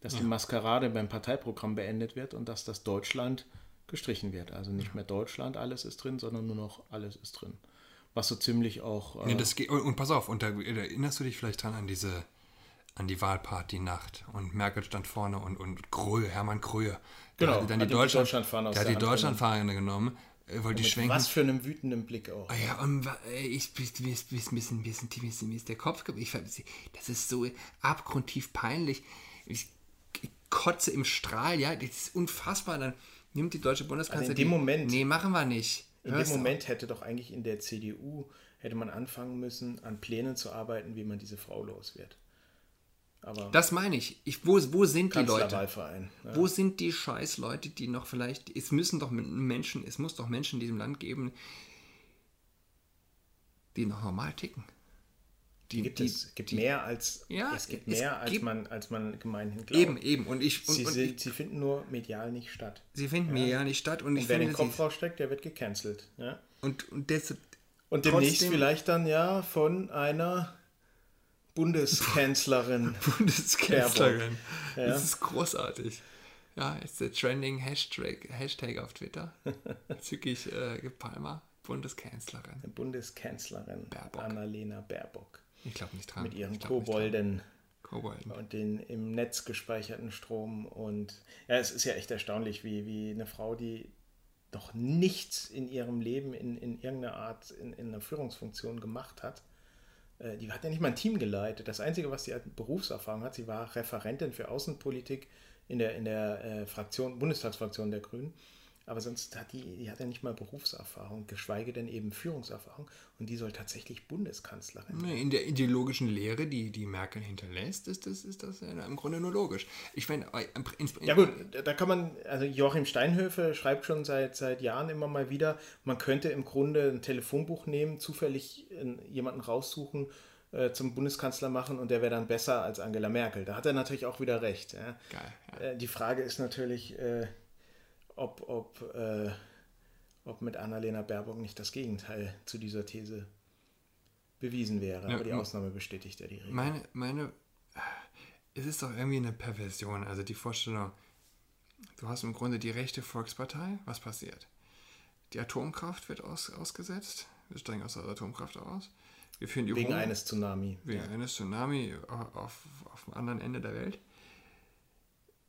dass ja. die Maskerade beim Parteiprogramm beendet wird und dass das Deutschland gestrichen wird. Also nicht mehr Deutschland, alles ist drin, sondern nur noch alles ist drin. Was so ziemlich auch. Äh ja, das geht, und pass auf, und da, erinnerst du dich vielleicht dran an diese an die Wahlparty-Nacht und Merkel stand vorne und, und Gröhe, Hermann Gröhe. Genau, hat dann die, Deutschland, Deutschlandfahne der hat die Deutschlandfahne genommen äh, wollte die schwenken. Was für einem wütenden Blick auch. Oh ja, und ich bin ein bisschen, bisschen, bisschen, mir ist der Kopf ich, Das ist so abgrundtief peinlich. Ich, ich kotze im Strahl, ja, das ist unfassbar. Dann nimmt die deutsche Bundeskanzlerin. Also in dem Moment. Nee, machen wir nicht. In Hörst dem Moment hätte doch eigentlich in der CDU hätte man anfangen müssen, an Plänen zu arbeiten, wie man diese Frau los wird. Aber das meine ich. ich wo, wo sind die Leute? Ja. Wo sind die scheiß Leute, die noch vielleicht. Es müssen doch Menschen, es muss doch Menschen in diesem Land geben, die noch normal ticken. Die, gibt die, es gibt die, mehr als ja, es gibt mehr es als gibt, man als man gemeinhin glaubt. Eben, eben und ich und, sie, und sie, ich, sie, finden nur medial nicht statt. Sie finden ja. medial nicht statt und, und ich wer finde, den Kopf raussteckt, der wird gecancelt. Ja? Und und, das, und demnächst vielleicht dann ja von einer Bundeskanzlerin. [LAUGHS] Bundeskanzlerin. Ja. Das ist großartig. Ja, ist der trending Hashtag, Hashtag auf Twitter. [LAUGHS] Zügig äh, Palmer, Bundeskanzlerin. Bundeskanzlerin Baerbock. Annalena Baerbock. Ich glaube nicht dran. Mit ihren Kobolden. Kobolden. Und den im Netz gespeicherten Strom. Und ja, es ist ja echt erstaunlich, wie, wie eine Frau, die doch nichts in ihrem Leben in, in irgendeiner Art in, in einer Führungsfunktion gemacht hat, äh, die hat ja nicht mal ein Team geleitet. Das Einzige, was sie als Berufserfahrung hat, sie war Referentin für Außenpolitik in der, in der äh, Fraktion, Bundestagsfraktion der Grünen. Aber sonst hat die, die hat ja nicht mal Berufserfahrung, geschweige denn eben Führungserfahrung. Und die soll tatsächlich Bundeskanzlerin werden. In der ideologischen Lehre, die die Merkel hinterlässt, ist das, ist das im Grunde nur logisch. Ich meine, ja gut, da kann man, also Joachim Steinhöfe schreibt schon seit, seit Jahren immer mal wieder, man könnte im Grunde ein Telefonbuch nehmen, zufällig jemanden raussuchen, äh, zum Bundeskanzler machen und der wäre dann besser als Angela Merkel. Da hat er natürlich auch wieder recht. Ja. Geil, ja. Äh, die Frage ist natürlich, äh, ob, ob, äh, ob mit Annalena Baerbock nicht das Gegenteil zu dieser These bewiesen wäre. Ja, Aber die Ausnahme bestätigt ja die Regel. Meine, meine, es ist doch irgendwie eine Perversion. Also die Vorstellung, du hast im Grunde die rechte Volkspartei, was passiert? Die Atomkraft wird aus, ausgesetzt, wir steigen aus der Atomkraft aus. Wir führen die Wegen Homo- eines Tsunami. wegen eines Tsunami auf, auf, auf dem anderen Ende der Welt.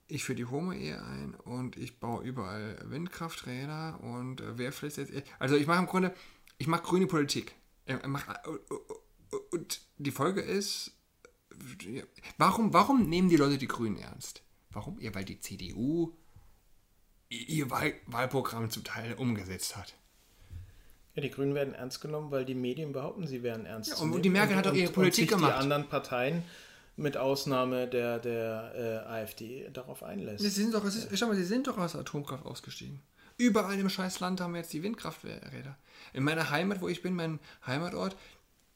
Ich führe die Homo-Ehe ein und ich baue überall Windkrafträder und äh, wer vielleicht jetzt. Also ich mache im Grunde, ich mache grüne Politik. Mach, und die Folge ist, warum, warum nehmen die Leute die Grünen ernst? Warum? Ja, weil die CDU ihr Wahl, Wahlprogramm zum Teil umgesetzt hat. Ja, die Grünen werden ernst genommen, weil die Medien behaupten, sie wären ernst Ja, und nehmen. die Merkel hat auch ihre Politik und gemacht. die anderen Parteien mit Ausnahme der, der äh, AfD darauf einlässt. Sie sind doch, es ist, schau mal, sie sind doch aus Atomkraft ausgestiegen. Überall im scheiß Land haben wir jetzt die Windkrafträder. In meiner Heimat, wo ich bin, mein Heimatort,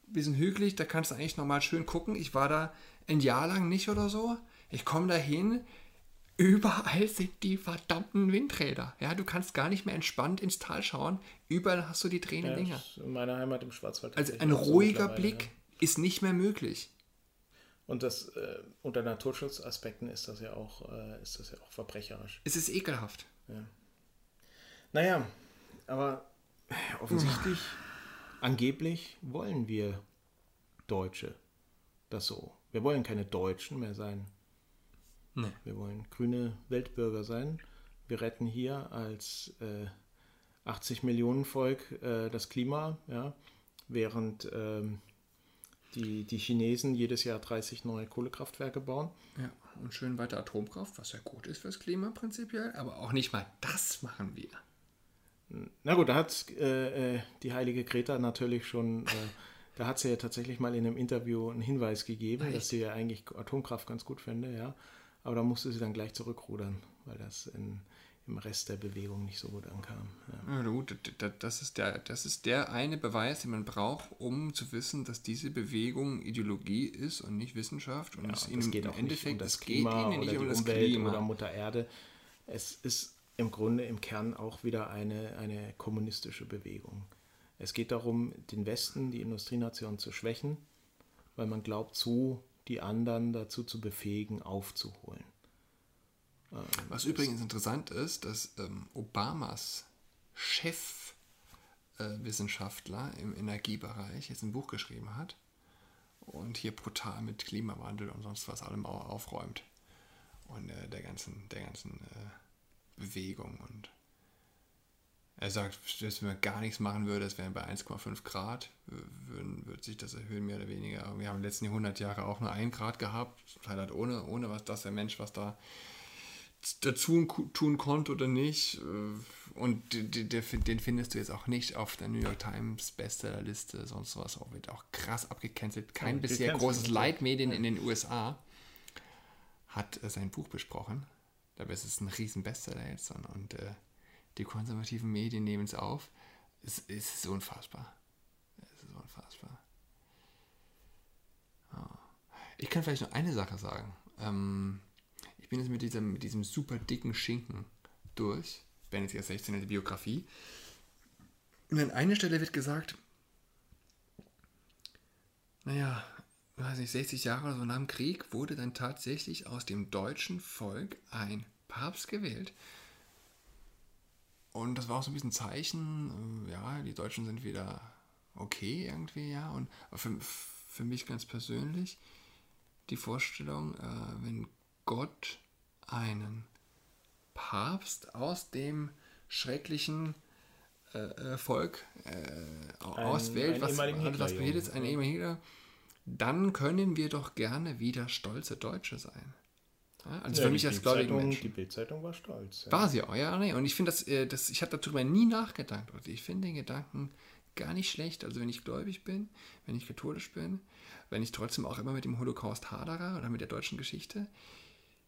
wir sind hügelig, da kannst du eigentlich normal schön gucken. Ich war da ein Jahr lang nicht oder so. Ich komme da hin, überall sind die verdammten Windräder. Ja, du kannst gar nicht mehr entspannt ins Tal schauen. Überall hast du die drehenden Ja, Dinger. in meiner Heimat im Schwarzwald. Also ein ruhiger Blick ja. ist nicht mehr möglich. Und das äh, unter Naturschutzaspekten ist das ja auch, äh, ist das ja auch verbrecherisch. Es ist ekelhaft. Naja, aber offensichtlich, angeblich wollen wir Deutsche das so. Wir wollen keine Deutschen mehr sein. Nee. Wir wollen grüne Weltbürger sein. Wir retten hier als äh, 80 Millionen Volk äh, das Klima, ja, während ähm, die, die Chinesen jedes Jahr 30 neue Kohlekraftwerke bauen. Ja, und schön weiter Atomkraft, was ja gut ist fürs Klima prinzipiell, aber auch nicht mal das machen wir. Na gut, da hat äh, äh, die heilige Greta natürlich schon, äh, da hat sie ja tatsächlich mal in einem Interview einen Hinweis gegeben, Echt? dass sie ja eigentlich Atomkraft ganz gut fände, ja. Aber da musste sie dann gleich zurückrudern, weil das in, im Rest der Bewegung nicht so gut ankam. Ja. Gut, das ist, der, das ist der eine Beweis, den man braucht, um zu wissen, dass diese Bewegung Ideologie ist und nicht Wissenschaft. Und es Ja, ihnen es geht im auch nicht um Endeffekt, das es geht Klima ihnen nicht oder um die das Umwelt Klima. oder Mutter Erde. Es ist im Grunde im Kern auch wieder eine, eine kommunistische Bewegung. Es geht darum, den Westen, die Industrienation zu schwächen, weil man glaubt, so die anderen dazu zu befähigen, aufzuholen. Was übrigens interessant ist, dass ähm, Obamas Chefwissenschaftler im Energiebereich jetzt ein Buch geschrieben hat und hier brutal mit Klimawandel und sonst was allem au- aufräumt. Und äh, der ganzen, der ganzen äh, Bewegung. Und er sagt, dass wenn man gar nichts machen würde, es wären bei 1,5 Grad, würden, würde sich das erhöhen, mehr oder weniger. Wir haben in den letzten 100 Jahre auch nur 1 Grad gehabt, halt ohne, ohne was das der Mensch, was da dazu tun konnte oder nicht. äh, Und den findest du jetzt auch nicht auf der New York Times Bestsellerliste, sonst was. Auch wird auch krass abgecancelt. Kein Ja, bisher großes ja. Leitmedien in den USA hat äh, sein Buch besprochen. Dabei ist es ein riesen Bestseller jetzt und, und äh, die konservativen Medien nehmen es auf. Es, es ist unfassbar. Es ist unfassbar. Ja. Ich kann vielleicht noch eine Sache sagen. Ähm, bin jetzt mit diesem, mit diesem super dicken Schinken durch. Bennett ja 16 in der Biografie. Und an einer Stelle wird gesagt, naja, weiß nicht, 60 Jahre oder so nach dem Krieg wurde dann tatsächlich aus dem deutschen Volk ein Papst gewählt. Und das war auch so ein bisschen Zeichen, äh, ja, die Deutschen sind wieder okay irgendwie, ja. Und für, für mich ganz persönlich die Vorstellung, äh, wenn Gott einen Papst aus dem schrecklichen äh, äh, Volk äh, auswählt, einen was, was passiert ist, ein ehemaliger dann können wir doch gerne wieder stolze Deutsche sein. Ja, also Ja, für mich als gläubigen Menschen. Die Bildzeitung war stolz. Ja. War sie auch, ja, nee. Und ich finde das, äh, das ich habe darüber nie nachgedacht. Und ich finde den Gedanken gar nicht schlecht. Also wenn ich gläubig bin, wenn ich katholisch bin, wenn ich trotzdem auch immer mit dem Holocaust hadere oder mit der deutschen Geschichte,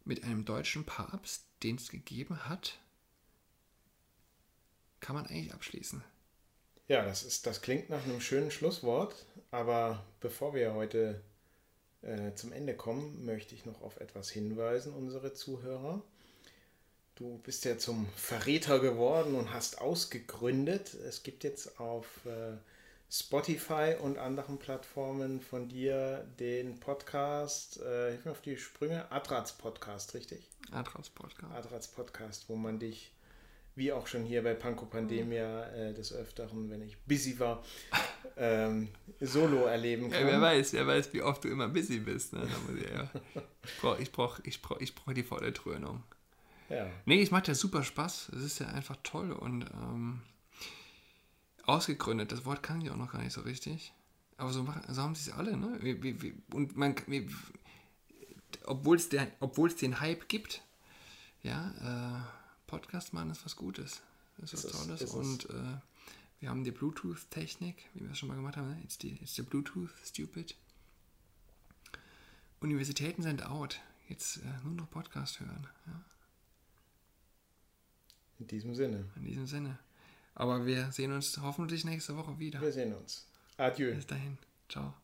mit einem deutschen Papst, den es gegeben hat, kann man eigentlich abschließen. Ja, das, ist, das klingt nach einem schönen Schlusswort, aber bevor wir heute äh, zum Ende kommen, möchte ich noch auf etwas hinweisen, unsere Zuhörer. Du bist ja zum Verräter geworden und hast ausgegründet. Es gibt jetzt auf äh, Spotify und anderen Plattformen von dir den Podcast, äh, hilf mir auf die Sprünge, Adrats Podcast, richtig? Adrats Podcast. Adrats Podcast, wo man dich, wie auch schon hier bei Panko Pandemia äh, des Öfteren, wenn ich busy war, [LAUGHS] ähm, solo erleben kann. Ja, wer weiß, wer weiß, wie oft du immer busy bist. Ne? Ja, [LAUGHS] ich brauche ich brauch, ich brauch, ich brauch die volle Trönung. Ja. Nee, es macht ja super Spaß. Es ist ja einfach toll und ähm, ausgegründet. Das Wort kann ich auch noch gar nicht so richtig. Aber so, machen, so haben sie es alle. Ne? Wie, wie, und man, obwohl es den Hype gibt, ja, äh, Podcast machen ist was Gutes. Das ist was ist Tolles. Es, und äh, wir haben die Bluetooth-Technik, wie wir es schon mal gemacht haben. Ne? It's, die, it's the Bluetooth, stupid. Universitäten sind out. Jetzt äh, nur noch Podcast hören. Ja. In diesem Sinne. In diesem Sinne. Aber wir sehen uns hoffentlich nächste Woche wieder. Wir sehen uns. Adieu. Bis dahin. Ciao.